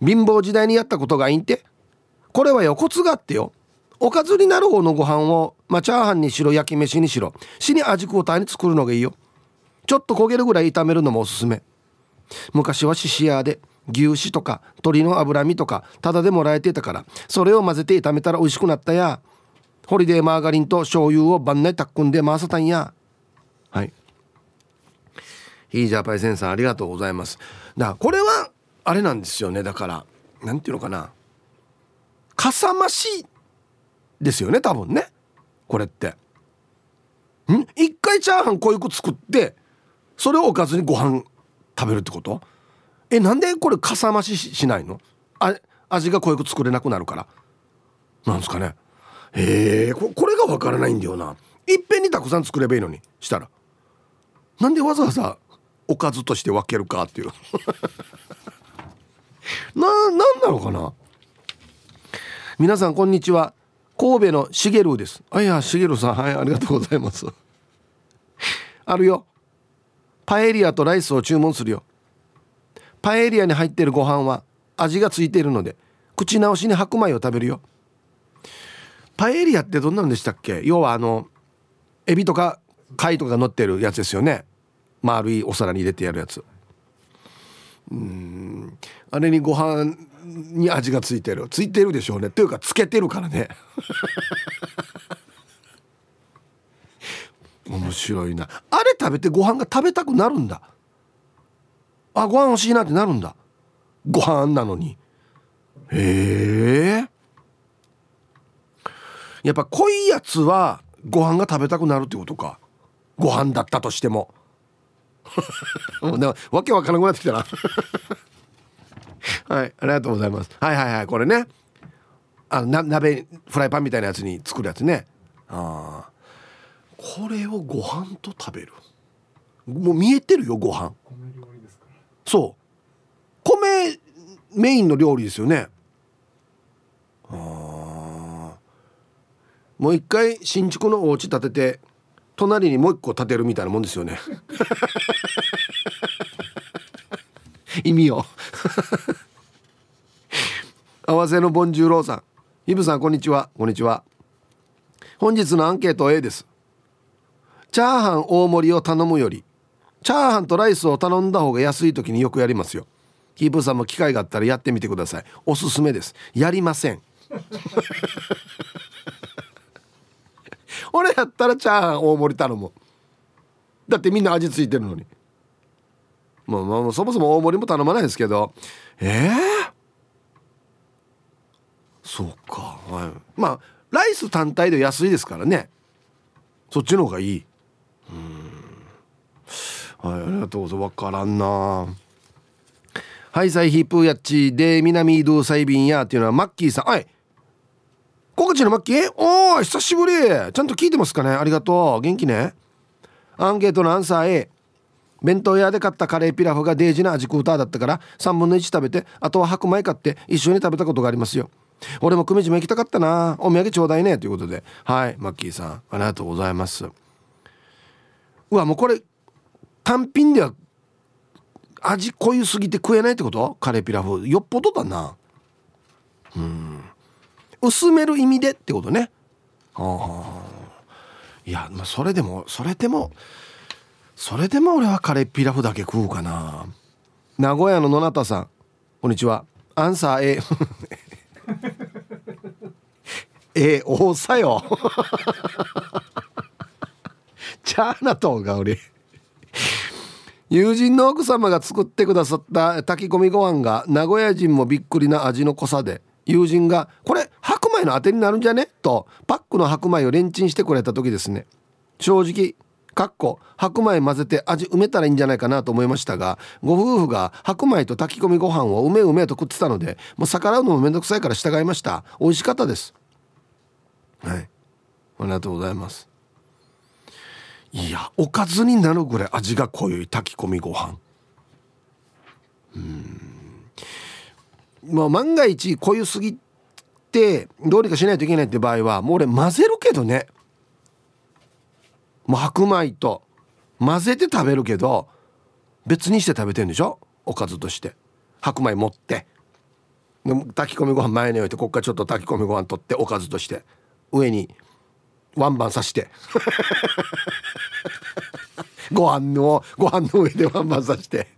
乏時代にやったことがいいんて？これはよコツがあってよ。おかずになる方のご飯を、まあ、チャーハンにしろ焼き飯にしろ死に味交代に作るのがいいよ。ちょっと焦げるぐらい炒めるのもおすすめ。昔は獅子屋で牛脂とか鶏の脂身とかタダでもらえてたからそれを混ぜて炒めたら美味しくなったや。ホリデーマーガリンと醤油を晩内たっくんで回せたんや。はい。ヒージャパイセンさんありがとうございます。だからこれはあれなんですよね。だからなんていうのかな。かさ増しですよね多分ね。これって。ん？一回チャーハンこういう子作ってそれをおかずにご飯食べるってこと？えなんでこれかさ増ししないの？あ味が濃く作れなくなるから。なんですかね。へえこれがわからないんだよな。いっぺんにたくさん作ればいいのにしたら。なんでわざわざおかずとして分けるかっていう。ななんなのかな？皆さんこんにちは。神戸のしげるです。あいやしげるさんはいありがとうございます。あるよ。パエリアとライスを注文するよ。パエリアに入ってるご飯は味がついているので口直しに白米を食べるよ。パエリアってどんなんでしたっけ？要はあのエビとか貝とか乗ってるやつですよね。丸いお皿に入れてやるやつ。うん。あれにご飯に味がついてる。ついてるでしょうね。というかつけてるからね。面白いな。あれ食べてご飯が食べたくなるんだ。あご飯欲しいなってなるんだ。ご飯なのに。へえ。やっぱ濃いやつはご飯が食べたくなるってことか。ご飯だったとしても。もうわけわからなくなってきたなはい。ありがとうございます。はいはいはい。これね。あのな鍋フライパンみたいなやつに作るやつね。ああこれをご飯と食べる。もう見えてるよご飯。そう。米メインの料理ですよね。あもう一回新築のお家建てて隣にもう一個建てるみたいなもんですよね 意味を。合わせのボンジューローさん。イブさんこんにちは。こんにちは。本日のアンケート A です。チャーハン大盛りを頼むよりチャーハンとライスを頼んだ方が安い時によくやりますよ。キープさんも機会があったらやってみてください。おすすめです。やりません。俺やったらチャーハン大盛り頼むだってみんな味付いてるのに。まあまあそもそも大盛りも頼まないですけど。ええー、そうか。はい。まあライス単体で安いですからね。そっちの方がいい。うん。はいありがとうございます。分からんな。はいサイヒープーやっちで南ドゥサイビンやっていうのはマッキーさん。はい。小口のマッキー？おー久しぶり。ちゃんと聞いてますかね？ありがとう。元気ね。アンケートのアンサー A 弁当屋で買ったカレーピラフがデージな味クーターだったから3分の1食べてあとは白米買って一緒に食べたことがありますよ。俺も久米島行きたかったな。お土産ちょうだいね。ということで。はい。マッキーさんありがとうございます。うわもうこれ単品では味濃ゆすぎて食えないってこと？カレーピラフ。よっぽどだな。うん。薄める意味でってことね。あ。いやまあそれでもそれでもそれでも俺はカレーピラフだけ食うかな。名古屋の野中さんこんにちは。アンサー A えおさよ。チャーナトが俺友人の奥様が作ってくださった炊き込みご飯が名古屋人もびっくりな味の濃さで友人が「これ白米の当てになるんじゃね?」とパックの白米をレンチンしてくれた時ですね。正直かっこ白米混ぜて味埋めたらいいんじゃないかなと思いましたがご夫婦が白米と炊き込みご飯をうめうめと食ってたのでもう逆らうのもめんどくさいから従いました。美味しかったです。はい。ありがとうございます。いやおかずになるぐらい味が濃い炊き込みご飯。うん。まあ万が一濃ゆすぎてどうにかしないといけないって場合はもう俺混ぜるけどね。もう白米と混ぜて食べるけど別にして食べてんでしょ？おかずとして。白米持って。炊き込みご飯前に置いてこっからちょっと炊き込みご飯取っておかずとして。上にワンバンさして。ご飯のご飯の上でワンバンさして。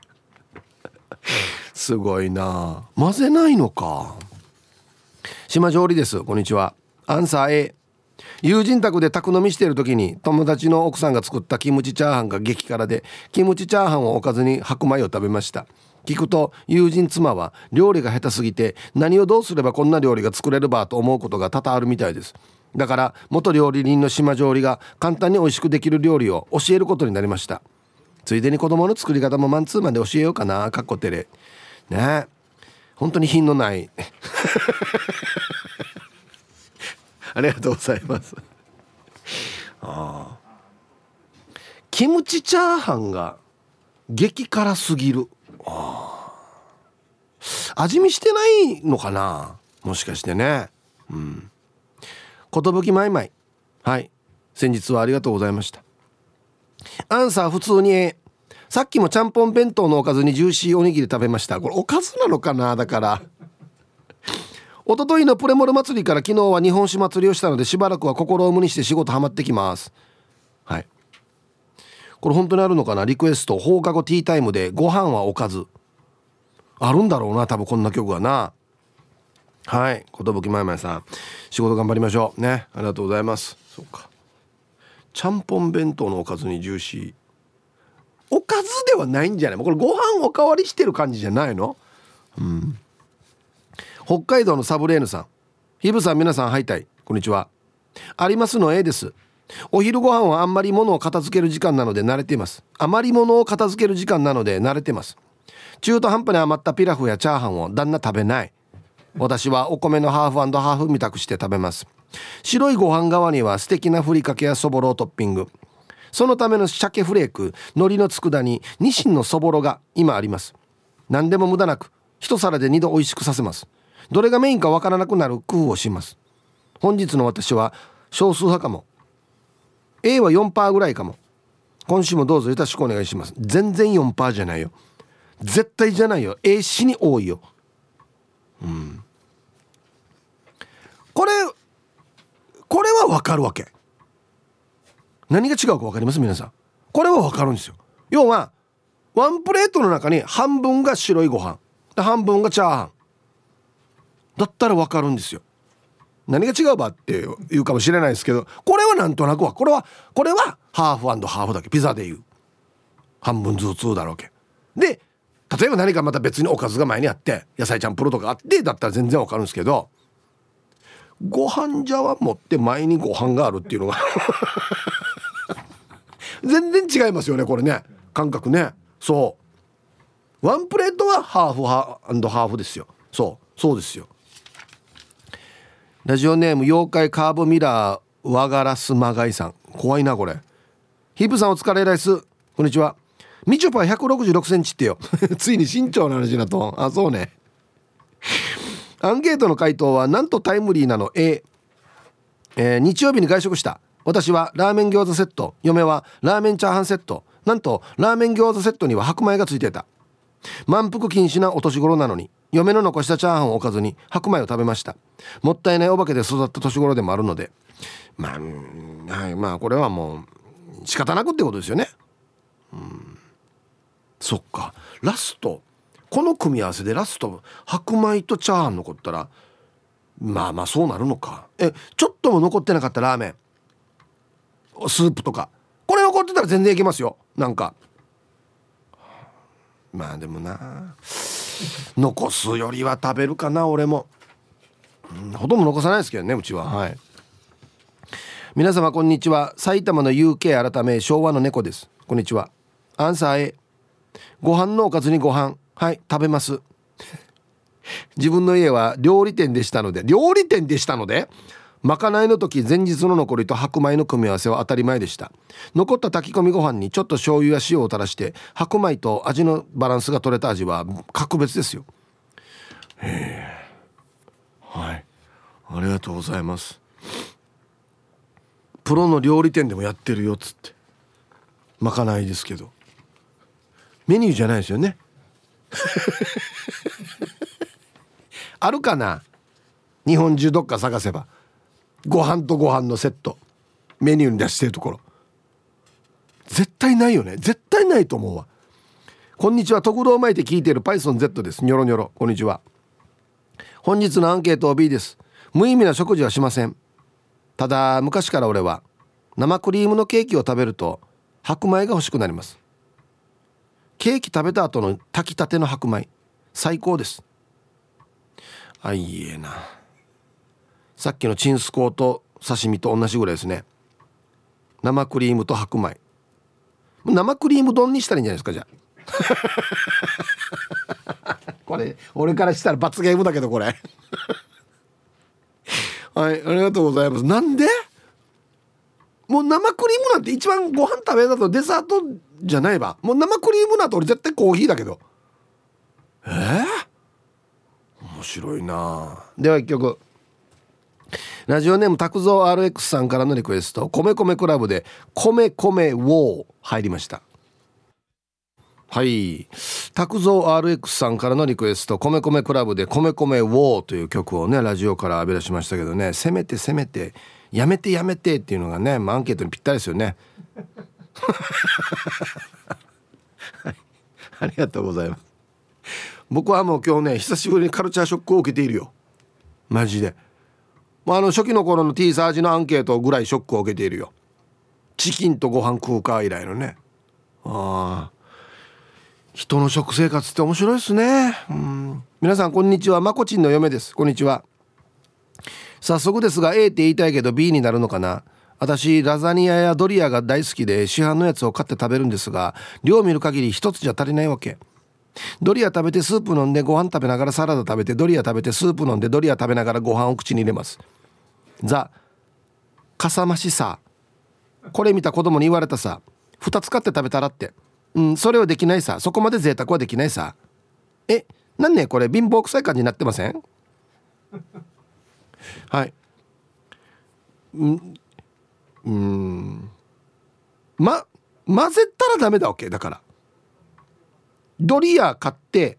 すごいな。混ぜないのか。島上里です。こんにちは。アンサー A 友人宅で宅飲みしている時に友達の奥さんが作ったキムチチャーハンが激辛でキムチチャーハンをおかずに白米を食べました。聞くと友人妻は料理が下手すぎて何をどうすればこんな料理が作れるばと思うことが多々あるみたいです。だから元料理人の島上里が簡単に美味しくできる料理を教えることになりました。ついでに子供の作り方もマンツーマンで教えようかな。かっこてれ。ね。え本当に品のない。ありがとうございます。ああ。キムチチャーハンが激辛すぎる。あ味見してないのかな？もしかしてね。うん。寿まいまい。はい。先日はありがとうございました。アンサー普通に。さっきもちゃんぽん弁当のおかずにジューシーおにぎり食べました。これおかずなのかな？だから。一昨日のプレモル祭りから昨日は日本酒祭りをしたのでしばらくは心を無にして仕事ハマってきます。はい。これ本当にあるのかな？リクエスト放課後ティータイムでご飯はおかず。あるんだろうな多分こんな曲はな。はい。寿まいまいさん。仕事頑張りましょう。ね。ありがとうございます。そうか。ちゃんぽん弁当のおかずにジューシー。おかずではないんじゃない？これご飯おかわりしてる感じじゃないの？うん。北海道のサブレーヌさん。ヒブさん皆さんハイタイこんにちは。ありますの A です。お昼ご飯はあんまり物を片付ける時間なので慣れています。余り物を片付ける時間なので慣れてます。中途半端に余ったピラフやチャーハンを旦那食べない。私はお米のハーフハーフみたくして食べます。白いご飯側には素敵なふりかけやそぼろをトッピング。そのための鮭フレーク海苔の佃煮ニシンのそぼろが今あります。何でも無駄なく一皿で二度美味しくさせます。どれがメインかわからなくなる工夫をします。本日の私は少数派かも。A は4%ぐらいかも。今週もどうぞよろしくお願いします。全然4%じゃないよ。絶対じゃないよ。A 死に多いよ。うん。これこれはわかるわけ。何が違うか分かります？皆さん。これは分かるんですよ。要はワンプレートの中に半分が白いご飯。半分がチャーハン。だったら分かるんですよ。何が違うばって言うかもしれないですけどこれはなんとなくはこれはこれはハーフハーフだけピザで言う。半分ずつだろうけ。で例えば何かまた別におかずが前にあって野菜ちゃんプロとかあってだったら全然わかるんですけどご飯茶碗持って前にご飯があるっていうのが 全然違いますよねこれね。感覚ね。そう。ワンプレートはハーフハーフですよ。そう。そうですよ。ラジオネーム妖怪カーブミラー和ガラスマガイさん。怖いなこれ。ヒープさんお疲れライスこんにちは。みちょぱ166センチってよ。ついに身長の話だとあそうね。アンケートの回答はなんとタイムリーなの。A、えー、日曜日に外食した。私はラーメン餃子セット。嫁はラーメンチャーハンセット。なんとラーメン餃子セットには白米がついてた。満腹禁止なお年頃なのに嫁の残したチャーハンをおかずに白米を食べました。もったいないお化けで育った年頃でもあるので。まあ、はい、まあこれはもう仕方なくってことですよね。うん。そっか。ラスト。この組み合わせでラスト白米とチャーハン残ったらまあまあそうなるのか。えちょっとも残ってなかったラーメン。スープとか。これ残ってたら全然いけますよ。なんか。まあでもな。残すよりは食べるかな俺も、うん、ほとんど残さないですけどねうちは。はい。皆様こんにちは。埼玉の UK 改め昭和の猫です。こんにちは。アンサー A ご飯のおかずにご飯。はい食べます。自分の家は料理店でしたので料理店でしたのでまかないの時前日の残りと白米の組み合わせは当たり前でした。残った炊き込みご飯にちょっと醤油や塩を垂らして白米と味のバランスが取れた味は格別ですよ。へえはい。ありがとうございます。プロの料理店でもやってるよっつって。まかないですけど。メニューじゃないですよね。あるかな？日本中どっか探せば。ご飯とご飯のセット。メニューに出してるところ。絶対ないよね。絶対ないと思うわ。こんにちは。特労巻いて聞いている PythonZ です。ニョロニョロ。こんにちは。本日のアンケート B です。無意味な食事はしません。ただ昔から俺は生クリームのケーキを食べると白米が欲しくなります。ケーキ食べた後の炊きたての白米最高です。あいいえな。さっきのチンスコーと刺身と同じぐらいですね。生クリームと白米。生クリーム丼にしたらいいんじゃないですかじゃあ。俺俺からしたら罰ゲームだけどこれ。はいありがとうございます。なんで？もう生クリームなんて一番ご飯食べたとデザートじゃないばもう生クリームなんて俺絶対コーヒーだけど。えー、面白いなでは一曲。ラジオネーム拓蔵 RX さんからのリクエスト米米クラブで米米ウォー入りました。はい。拓蔵 RX さんからのリクエスト米米クラブで米米ウォーという曲をねラジオから浴び出しましたけどねせめてせめてやめてやめてっていうのがね、まあ、アンケートにぴったりですよね。はい、ありがとうございます。僕はもう今日ね久しぶりにカルチャーショックを受けているよ。マジで。まあ、あの初期の頃の T サージのアンケートぐらいショックを受けているよ。チキンとご飯食うか以来のね。ああ。人の食生活って面白いですね。うん。皆さんこんにちは。まこちんの嫁です。こんにちは。早速ですが A って言いたいけど B になるのかな。私ラザニアやドリアが大好きで市販のやつを買って食べるんですが量を見る限り一つじゃ足りないわけ。ドリア食べてスープ飲んでご飯食べながらサラダ食べてドリア食べてスープ飲んでドリア食べながらご飯を口に入れます。ザかさ増しさ。これ見た子供に言われたさ。2つ買って食べたらって。うんそれはできないさ。そこまで贅沢はできないさ。えなんねこれ。貧乏くさい感じになってません？はい。うんうん。ま混ぜたらダメだわけ。だから。ドリア買って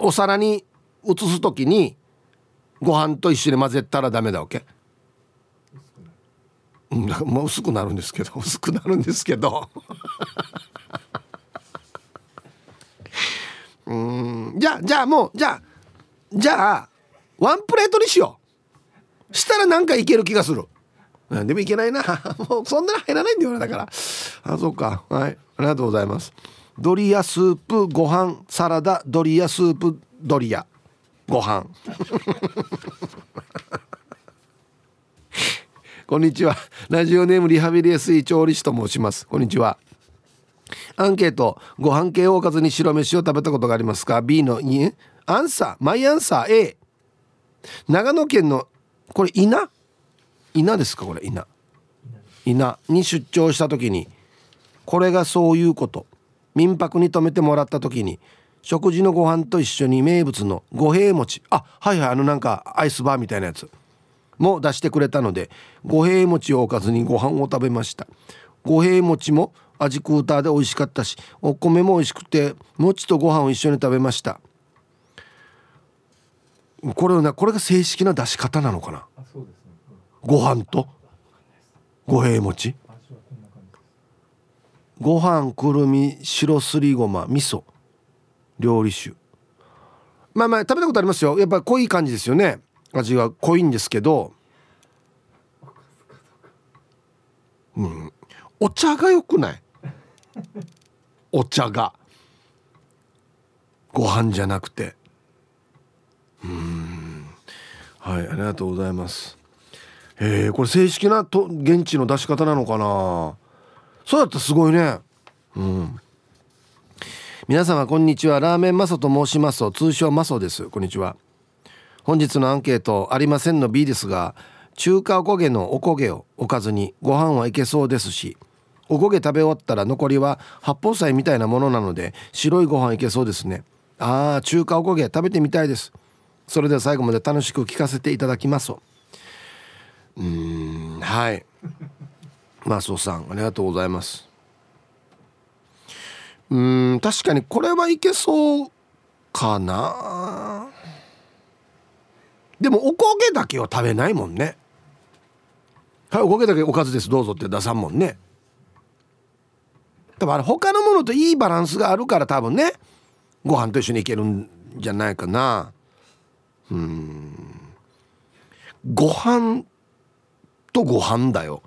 お皿に移す時にご飯と一緒に混ぜたらダメだわけ。うん、もう薄くなるんですけど 薄くなるんですけど。うんじゃあじゃあもうじゃあじゃあワンプレートにしよう。したらなんかいける気がする。でもいけないな。もうそんなの入らないんだよだから。あそうか。はい。ありがとうございます。ドリアスープご飯サラダドリアスープドリア。ご飯。こんにちは。ラジオネームリハビリエスイ調理師と申します。こんにちは。アンケート。ご飯系おかずに白飯を食べたことがありますか？B の2アンサー。マイアンサー A 長野県のこれ稲稲ですかこれ稲稲に出張した時に。これがそういうこと。民泊に泊めてもらった時に。食事のご飯と一緒に名物の五平餅。あはいはいあのなんかアイスバーみたいなやつ。も出してくれたので五平餅をおかずにご飯を食べました。五平餅も味クーターで美味しかったしお米も美味しくて餅とご飯を一緒に食べました。これなこれが正式な出し方なのかな、ね、ご飯と五平餅。ご飯くるみ白すりごま味噌料理酒。まあまあ食べたことありますよ。やっぱ濃い感じですよね。味は濃いんですけど。うん。お茶が良くない？お茶が。ご飯じゃなくて。うん。はいありがとうございます。えー、これ正式なと現地の出し方なのかな？そうだったらすごいね。うん。皆様こんにちは。ラーメンマソと申します。通称マソです。こんにちは。本日のアンケートありませんの B ですが中華おこげのおこげをおかずにご飯はいけそうですしおこげ食べ終わったら残りは八宝菜みたいなものなので白いご飯いけそうですね。あー中華おこげ食べてみたいです。それでは最後まで楽しく聞かせていただきます。うんはい。マスオさんありがとうございます。うん確かにこれはいけそうかな。でもおこげだけは食べないもんね。はいおこげだけおかずです。どうぞって出さんもんね。多分あれ他のものといいバランスがあるから多分ねご飯と一緒にいけるんじゃないかな。うん。ご飯とご飯だよ。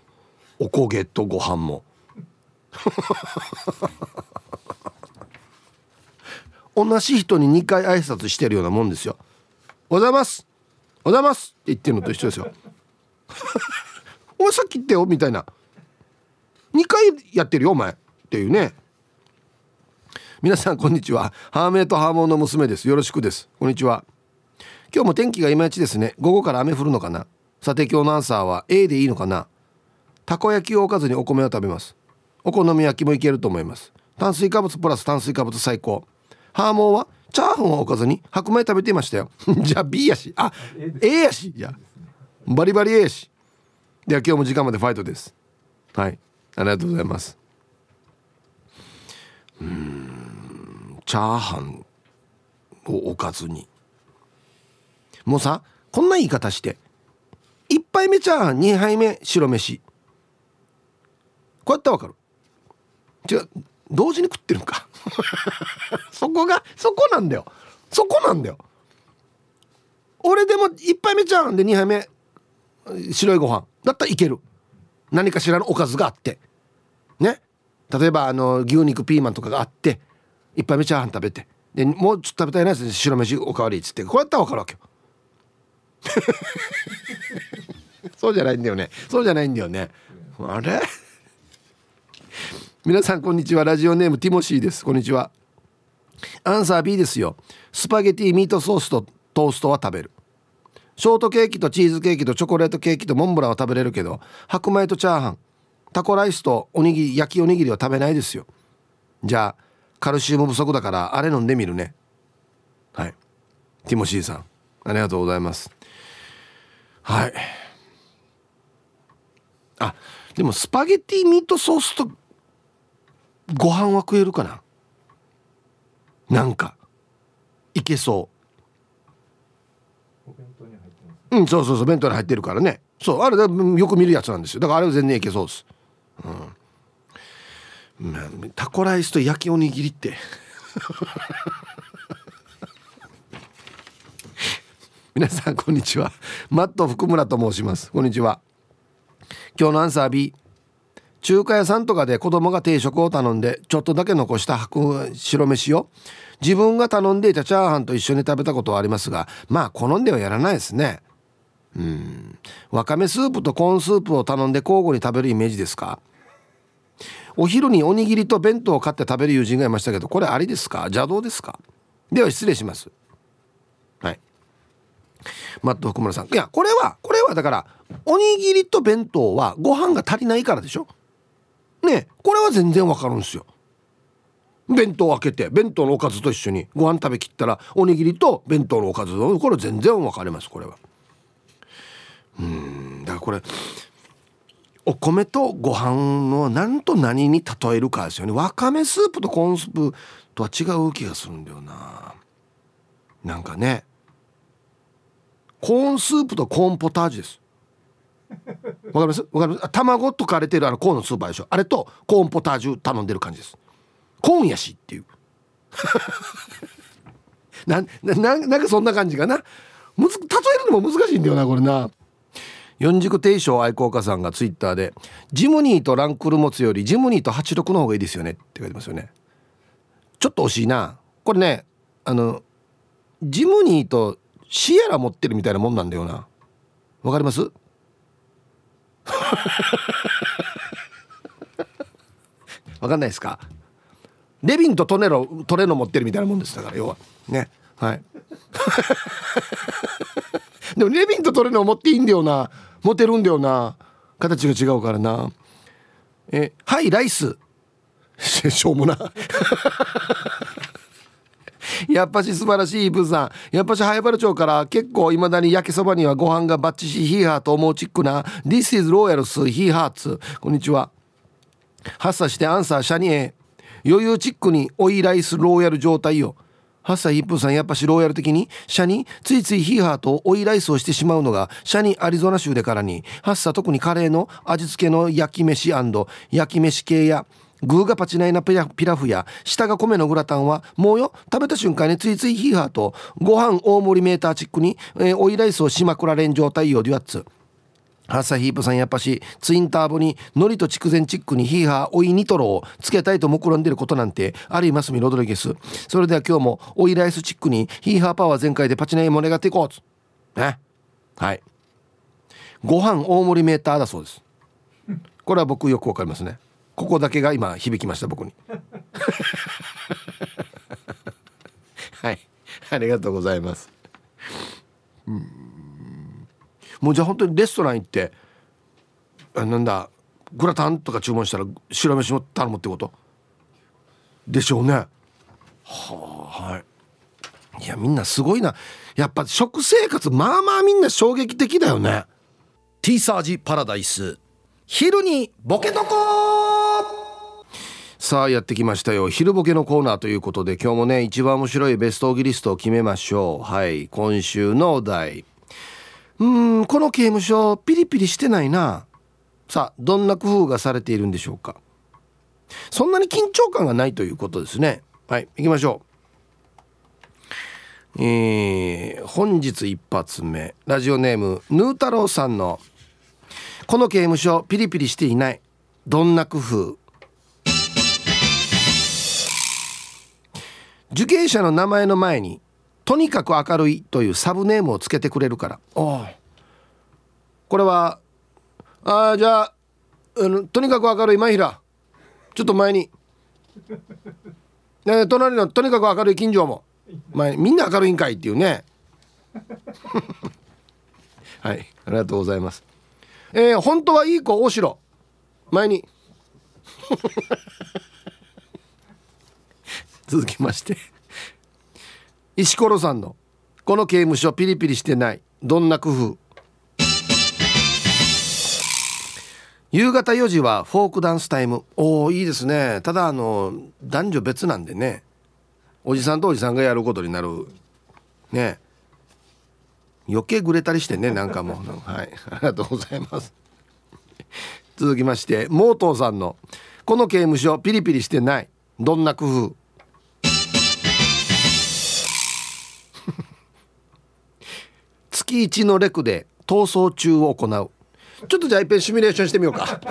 おこげとご飯も。同じ人に2回挨拶してるようなもんですよ「おはようございます」「おはようございます」って言ってるのと一緒ですよ。お前さっき言ってよみたいな。2回やってるよお前。っていうね。皆さんこんにちは。ハーメイとハーモンの娘です。よろしくです。こんにちは。今日も天気がいまいちですね。午後から雨降るのかな。さて今日のアンサーは A でいいのかな。たこ焼きを置かずにお米を食べます。お好み焼きもいけると思います。炭水化物プラス炭水化物最高。ハーモンは？チャーハンを置かずに？白米食べていましたよ。じゃあ B やし。あ A やし。いやバリバリ A やし。では今日も時間までファイトです。はい。ありがとうございます。うん。チャーハンを置かずに。もうさこんな言い方して。1杯目チャーハン2杯目白飯。こうやったらわかる。違う。同時に食ってるんか。そこがそこなんだよ。そこなんだよ。俺でも1杯目チャーハンで2杯目。白いご飯。だったらいける。何かしらのおかずがあって。ね。例えばあの牛肉ピーマンとかがあって。1杯目チャーハン食べて。でもうちょっと食べたいなって白飯おかわりっつって。こうやったら分かるわけよ。そうじゃないんだよね。そうじゃないんだよね。あれ？皆さんこんにちは。ラジオネームティモシーです。こんにちは。アンサー B ですよ。スパゲティミートソースとトーストは食べる。ショートケーキとチーズケーキとチョコレートケーキとモンブランは食べれるけど白米とチャーハンタコライスとおにぎり焼きおにぎりは食べないですよ。じゃあカルシウム不足だからあれ飲んでみるね。はい。ティモシーさんありがとうございます。はい。あでもスパゲティミートソースとご飯は食えるかな？なんか。いけそう。うんそうそうそう。弁当に入ってるからね。そうあれよく見るやつなんですよ。だからあれは全然いけそうです。うん、タコライスと焼きおにぎりって。皆さんこんにちは。マット福村と申します。こんにちは。今日のアンサー B 中華屋さんとかで子供が定食を頼んでちょっとだけ残した白白飯を自分が頼んでいたチャーハンと一緒に食べたことはありますがまあ好んではやらないですね。うん。わかめスープとコーンスープを頼んで交互に食べるイメージですか？お昼におにぎりと弁当を買って食べる友人がいましたけどこれありですか？邪道ですか？では失礼します。はい。マット福村さん。いやこれはこれはだからおにぎりと弁当はご飯が足りないからでしょ？ねこれは全然わかるんですよ。弁当を開けて弁当のおかずと一緒にご飯食べきったらおにぎりと弁当のおかずこれ全然分かりますこれは。うんだからこれお米とご飯の何と何に例えるかですよね。わかめスープとコーンスープとは違う気がするんだよな。なんかねコーンスープとコーンポタージュです。わかります？わかります？卵とかれてるあのコーンのスーパーでしょ。あれとコーンポタージュ頼んでる感じです。コーンやしっていう。なななんかそんな感じかな？むず例えるのも難しいんだよなこれな。四軸定称愛好家さんがツイッターで「ジムニーとランクル持つよりジムニーと86の方がいいですよね」って書いてますよね。ちょっと惜しいな。これねあのジムニーとシエラ持ってるみたいなもんなんだよな。わかります？わかんないですか？レビンとトネロトレノ持ってるみたいなもんですだから要は。ね。はい。でもレビンとトレノ持っていいんだよな。持てるんだよな。形が違うからな。えはいライス。しょうもな。やっぱし素晴らしいイブさん。やっぱし早原町から結構いまだに焼きそばにはご飯がバッチシヒーハーと思うチックな This is Royals ヒーハーツこんにちは。発作してアンサーシャニエ。余裕チックにオイライスローヤル状態よ。8歳1分さんやっぱしローヤル的にシャについついヒーハーとオイライスをしてしまうのがシャにアリゾナ州でからに。8歳特にカレーの味付けの焼き飯焼き飯系や具がパチナイなピラフや下が米のグラタンはもうよ食べた瞬間についついヒーハーとご飯大盛りメーターチックに、えー、オイライスをしまくられん状態よデュアッツ。ハッサヒープさんやっぱしツインターボに海苔と筑前チックにヒーハーオイニトロをつけたいと目論んでることなんてありますみロドリゲス。それでは今日もオイライスチックにヒーハーパワー全開でパチナイも願っていこうつ。ね？はい。ご飯大盛りメーターだそうです。これは僕よくわかりますね。ここだけが今響きました僕に。ありがとうございます。うん。もうじゃあ本当にレストラン行ってあなんだグラタンとか注文したら白飯も頼むってこと？でしょうね。はあはい。いやみんなすごいな。やっぱ食生活まあまあみんな衝撃的だよね。T サージパラダイス。昼にボケとこさあやってきましたよ。昼ボケのコーナーということで今日もね一番面白いベストオギリストを決めましょう。はい。今週のお題。うんこの刑務所ピリピリしてないな。さあどんな工夫がされているんでしょうか。そんなに緊張感がないということですね。はい行きましょう。えー、本日一発目。ラジオネームヌー太郎さんの「この刑務所ピリピリしていない。どんな工夫」受刑者の名前の前に「とにかく明るい」というサブネームをつけてくれるから。これはああじゃああのとにかく明るい前平ちょっと前に、ね、隣のとにかく明るい近所も。前みんな明るいんかいっていうね。はいありがとうございます。えー、本当はいい子大城。前に続きまして。石ころさんの「この刑務所ピリピリしてない。どんな工夫」夕方4時はフォークダンスタイム。おおいいですね。ただあの男女別なんでね。おじさんとおじさんがやることになる。ね。余計ぐれたりしてねなんかもう。はい。ありがとうございます。続きましてモートーさんの「この刑務所ピリピリしてない。どんな工夫」月1のレクで逃走中を行う。ちょっとじゃあいっぺんシミュレーションしてみようか。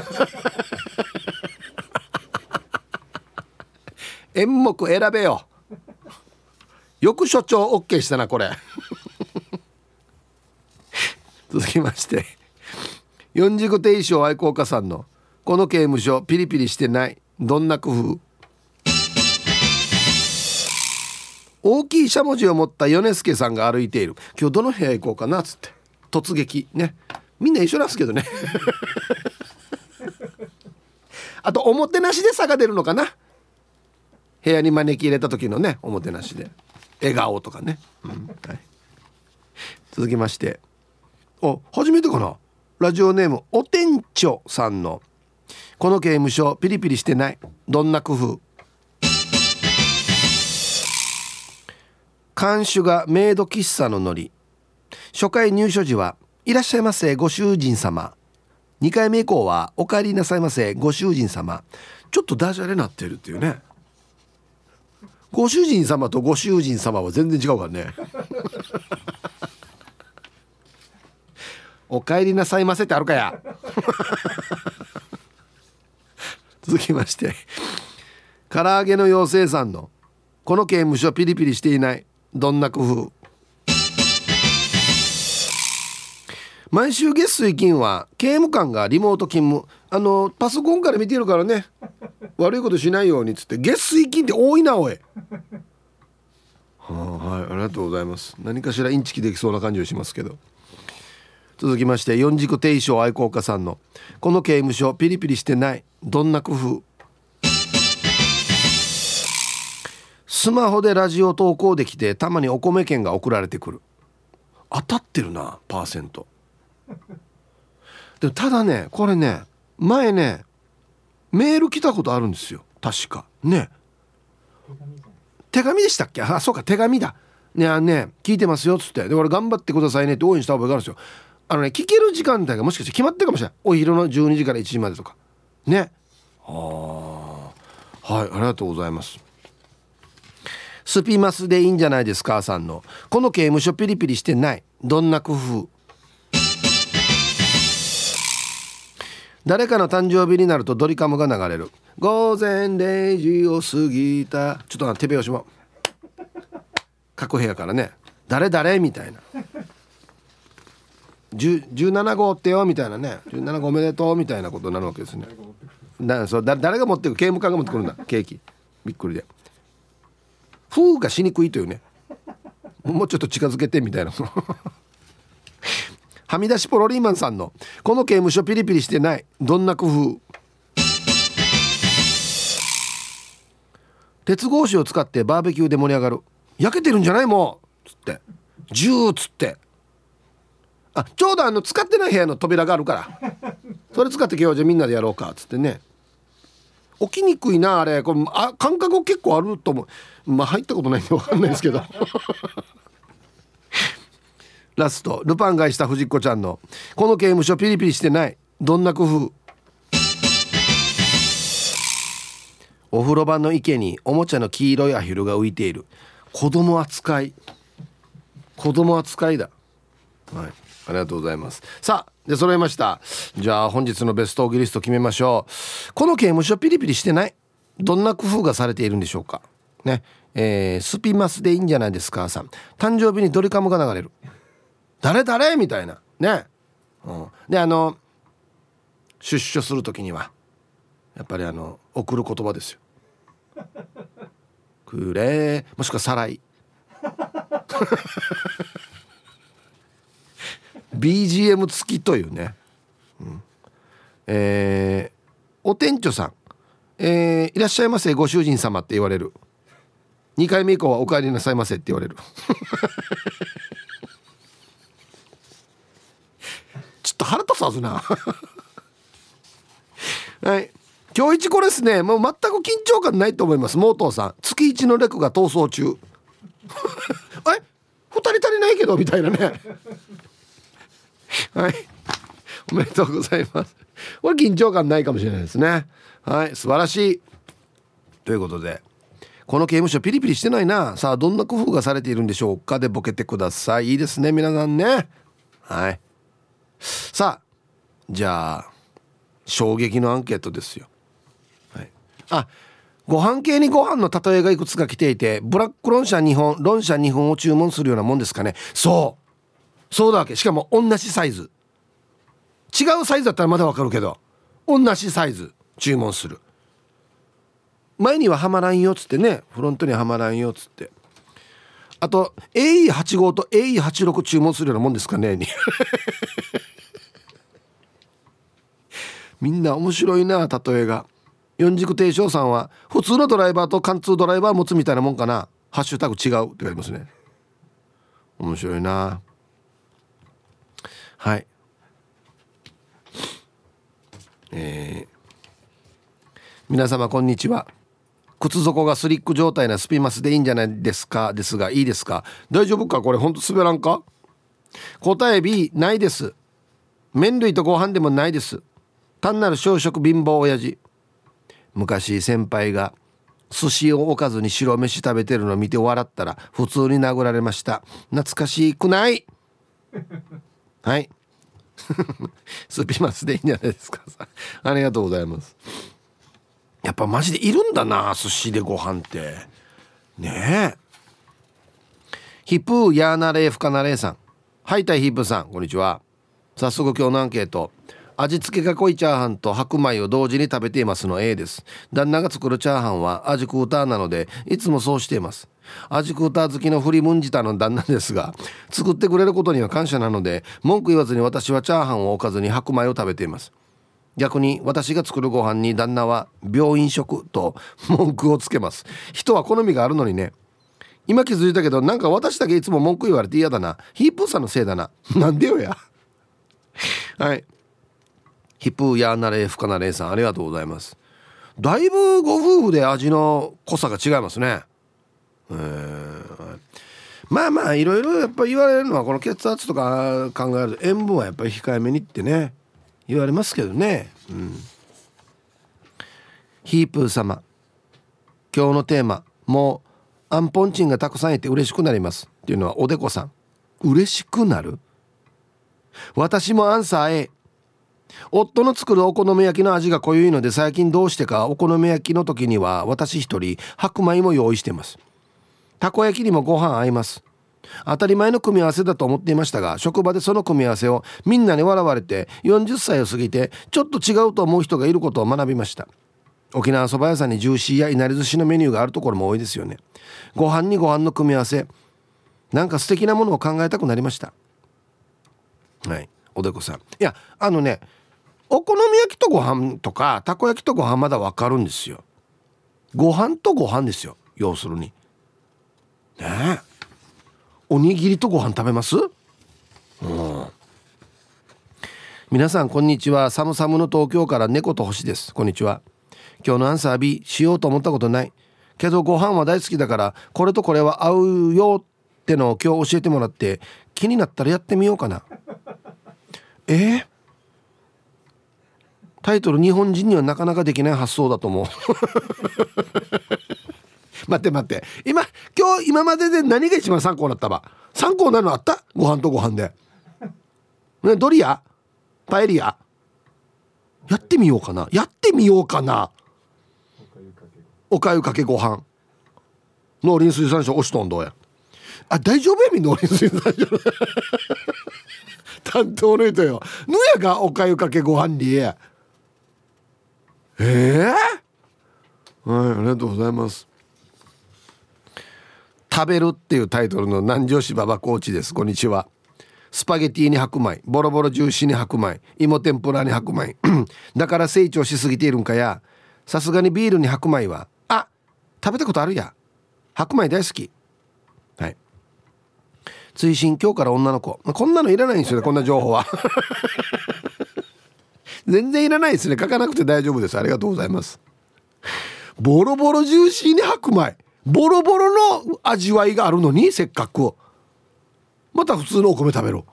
演目選べよ。よく所長 OK したなこれ。続きまして。四軸定称愛好家さんの「この刑務所ピリピリしてない。どんな工夫」大きいしゃもじを持った米助さんが歩いている。今日どの部屋行こうかなっつって。突撃。ね。みんな一緒なんですけどね。あとおもてなしで差が出るのかな。部屋に招き入れた時のねおもてなしで。笑顔とかね、うん。はい、続きまして。お初めてかな。ラジオネームお店長さんの「この刑務所ピリピリしてない。どんな工夫」看守がメイド喫茶のノリ。初回入所時はいらっしゃいませご主人様。2回目以降はお帰りなさいませご主人様。ちょっとダジャレなってるっていうね。ご主人様とご主人様は全然違うからね。お帰りなさいませってあるかや。続きまして。唐揚げの妖精さんのこの刑務所ピリピリしていない。どんな工夫？毎週月水金は刑務官がリモート勤務。あのパソコンから見てるからね。悪いことしないようにっつって月水金って多いなおい。はあ、はいありがとうございます。何かしらインチキできそうな感じがしますけど。続きまして四軸定称愛好家さんの「この刑務所ピリピリしてない。どんな工夫」スマホでラジオ投稿できてたまにお米券が送られてくる。当たってるなパーセント。でもただねこれね前ねメール来たことあるんですよ。確か。ね。手紙でしたっけ？あそうか手紙だ。ねあね聞いてますよっつって。で俺頑張ってくださいねって応援した覚えがあるんですよ。あのね聞ける時間帯がもしかして決まってるかもしれない。お昼の12時から1時までとか。ね。あはいありがとうございます。スピマスでいいんじゃないですかさんの。この刑務所ピリピリしてない。どんな工夫？誰かの誕生日になるとドリカムが流れる。午前0時を過ぎた。ちょっと手拍子も。各部屋からね。誰誰みたいな。17号ってよみたいなね。17号おめでとうみたいなことになるわけですね。だそうだ誰が持ってくる刑務官が持ってくるんだ。ケーキ。びっくりで。封がしにくいというね。もうちょっと近づけてみたいな。はみ出しポロリーマンさんの「この刑務所ピリピリしてない。どんな工夫」鉄格子を使ってバーベキューで盛り上がる。焼けてるんじゃないもう。つって。ジューつって。あちょうどあの使ってない部屋の扉があるから。それ使って今日じゃみんなでやろうか。っつってね。起きにくいなあれ。これあ感覚結構あると思う。まあ入ったことないんで分かんないですけど。ラスト。ルパン買いした藤子ちゃんの「この刑務所ピリピリしてない。どんな工夫」お風呂場の池におもちゃの黄色いアヒルが浮いている。子供扱い。子供扱いだ。はい。ありがとうございます。さあで揃いました。じゃあ本日のベストオギリスト決めましょう。この刑務所ピリピリしてない？どんな工夫がされているんでしょうか？ね。えー、スピマスでいいんじゃないですかさん。誕生日にドリカムが流れる。誰誰？みたいな。ね、うん、であの出所する時にはやっぱりあの送る言葉ですよ。くれもしくはさらい BGM 付きというね、うん、えー、お店長さん、えー、いらっしゃいませご主人様って言われる。2回目以降はお帰りなさいませって言われる。ちょっと腹立つはずな。はい。今日一これですね。もう全く緊張感ないと思います。モートーさん。月一のレクが逃走中。え？二人足りないけど？みたいなね。はい。おめでとうございます。これ緊張感ないかもしれないですね。はい。素晴らしい。ということでこの刑務所ピリピリしてないな。さあどんな工夫がされているんでしょうか。でボケてください。いいですね皆さんね。はい。さあじゃあ衝撃のアンケートですよ。はい。あご飯系にご飯の例えがいくつか来ていてブラックロン社2本ロン社2本を注文するようなもんですかね。そう。そうだわけ。しかも同じサイズ。違うサイズだったらまだわかるけど同じサイズ。注文する。前にははまらんよっつってねフロントにはまらんよっつって。あと AE85 と AE86 注文するようなもんですかね みんな面白いな例えが。四軸定称さんは普通のドライバーと貫通ドライバー持つみたいなもんかな。ハッシュタグ違うって書いてますね。面白いな。はい。えー、皆様こんにちは。靴底がスリック状態なスピマスでいいんじゃないですか？ですがいいですか？大丈夫か？これほんと滑らんか？答え B ないです。麺類とご飯でもないです。単なる小食貧乏親父。昔先輩が寿司を置かずに白飯食べてるのを見て笑ったら普通に殴られました。懐かしくない？はい。スピマスでいいんじゃないですか。ありがとうございます。やっぱマジでいるんだな寿司でご飯って。ねえ。ヒップーヤーナレーフカナレーさん。はいたいヒップさんこんにちは。早速今日のアンケート。味付けが濃いチャーハンと白米を同時に食べていますの A です。旦那が作るチャーハンは味クーターなのでいつもそうしています。味クーター好きの振りムンジタの旦那ですが作ってくれることには感謝なので文句言わずに私はチャーハンを置かずに白米を食べています。逆に私が作るご飯に旦那は病院食と文句をつけます。人は好みがあるのにね。今気づいたけどなんか私だけいつも文句言われて嫌だな。ヒープーさんのせいだな。なんでよや。はい。ヒップヤーナレーフカナレーさんありがとうございます。だいぶご夫婦で味の濃さが違いますね。えー、まあまあいろいろやっぱ言われるのはこの血圧とか考えると塩分はやっぱり控えめにってね言われますけどね。うん。ヒープー様。今日のテーマ。もうアンポンチンがたくさんいて嬉しくなります。っていうのはおでこさん。嬉しくなる？私もアンサー A 夫の作るお好み焼きの味が濃ゆいので最近どうしてかお好み焼きの時には私一人白米も用意してます。たこ焼きにもご飯合います。当たり前の組み合わせだと思っていましたが職場でその組み合わせをみんなに笑われて40歳を過ぎてちょっと違うと思う人がいることを学びました。沖縄そば屋さんにジューシーやいなり寿司のメニューがあるところも多いですよね。ご飯にご飯の組み合わせなんか素敵なものを考えたくなりました。はい。おでこさん。いやあのねお好み焼きとご飯とかたこ焼きとご飯まだわかるんですよ。ご飯とご飯ですよ。要するに。ねえ。おにぎりとご飯食べます？うん。皆さんこんにちは。サムサムの東京から猫と星です。こんにちは。今日のアンサー B しようと思ったことない。けどご飯は大好きだからこれとこれは合うよってのを今日教えてもらって気になったらやってみようかな。え？ー、タイトル日本人にはなかなかできない発想だと思う。待って待って。今今日今までで何が一番参考になったば？参考なのあった？ご飯とご飯で。ねドリア？パエリア？やってみようかな。やってみようかな。おかゆかけご飯。農林水産省押しとんどうや？あ大丈夫やみ？農林水産省。担当の人よ。ぬやがおかゆかけご飯にええー、はいありがとうございます。食べるっていうタイトルの南城市馬場コーチです。こんにちは。スパゲティに白米ボロボロジューシーに白米芋天ぷらに白米。だから成長しすぎているんかや。さすがにビールに白米はあ食べたことあるや。白米大好き。はい。追伸今日から女の子。こんなのいらないんですよねこんな情報は。全然いらないですね。書かなくて大丈夫です。ありがとうございます。ボロボロジューシーに白米。ボロボロの味わいがあるのにせっかくまた普通のお米食べろ。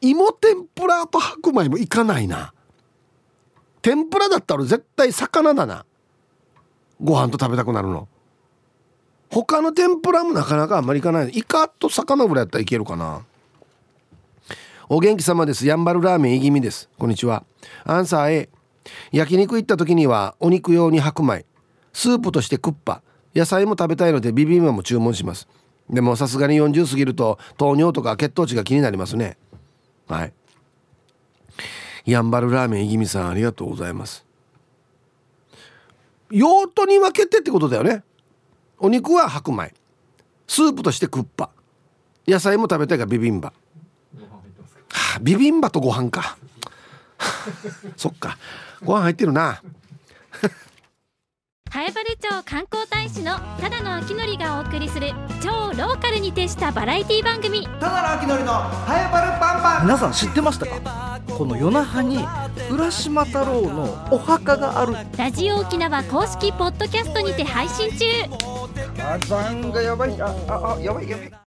芋天ぷらと白米もいかないな。天ぷらだったら絶対魚だな。ご飯と食べたくなるの。他の天ぷらもなかなかあんまりいかない。イカと魚ぐらいやったらいけるかな。お元気様です。やんばるラーメンいぎみです。こんにちは。アンサー A 焼肉行った時にはお肉用に白米。スープとしてクッパ。野菜も食べたいのでビビンバも注文します。でもさすがに40過ぎると糖尿とか血糖値が気になりますね。はい。やんばるラーメンいぎみさんありがとうございます。用途に分けてってことだよね。お肉は白米。スープとしてクッパ。野菜も食べたいからビビンバ。はあ、ビビンバとご飯か。そっか。ご飯入ってるな。南風原町観光大使のただの秋のりがお送りする超ローカルに徹したバラエティ番組。ただの秋のりの南風パンパン。皆さん知ってましたか？この夜那覇に浦島太郎のお墓がある。ラジオ沖縄公式ポッドキャストにて配信中。火山がやばい。あああやばいやばい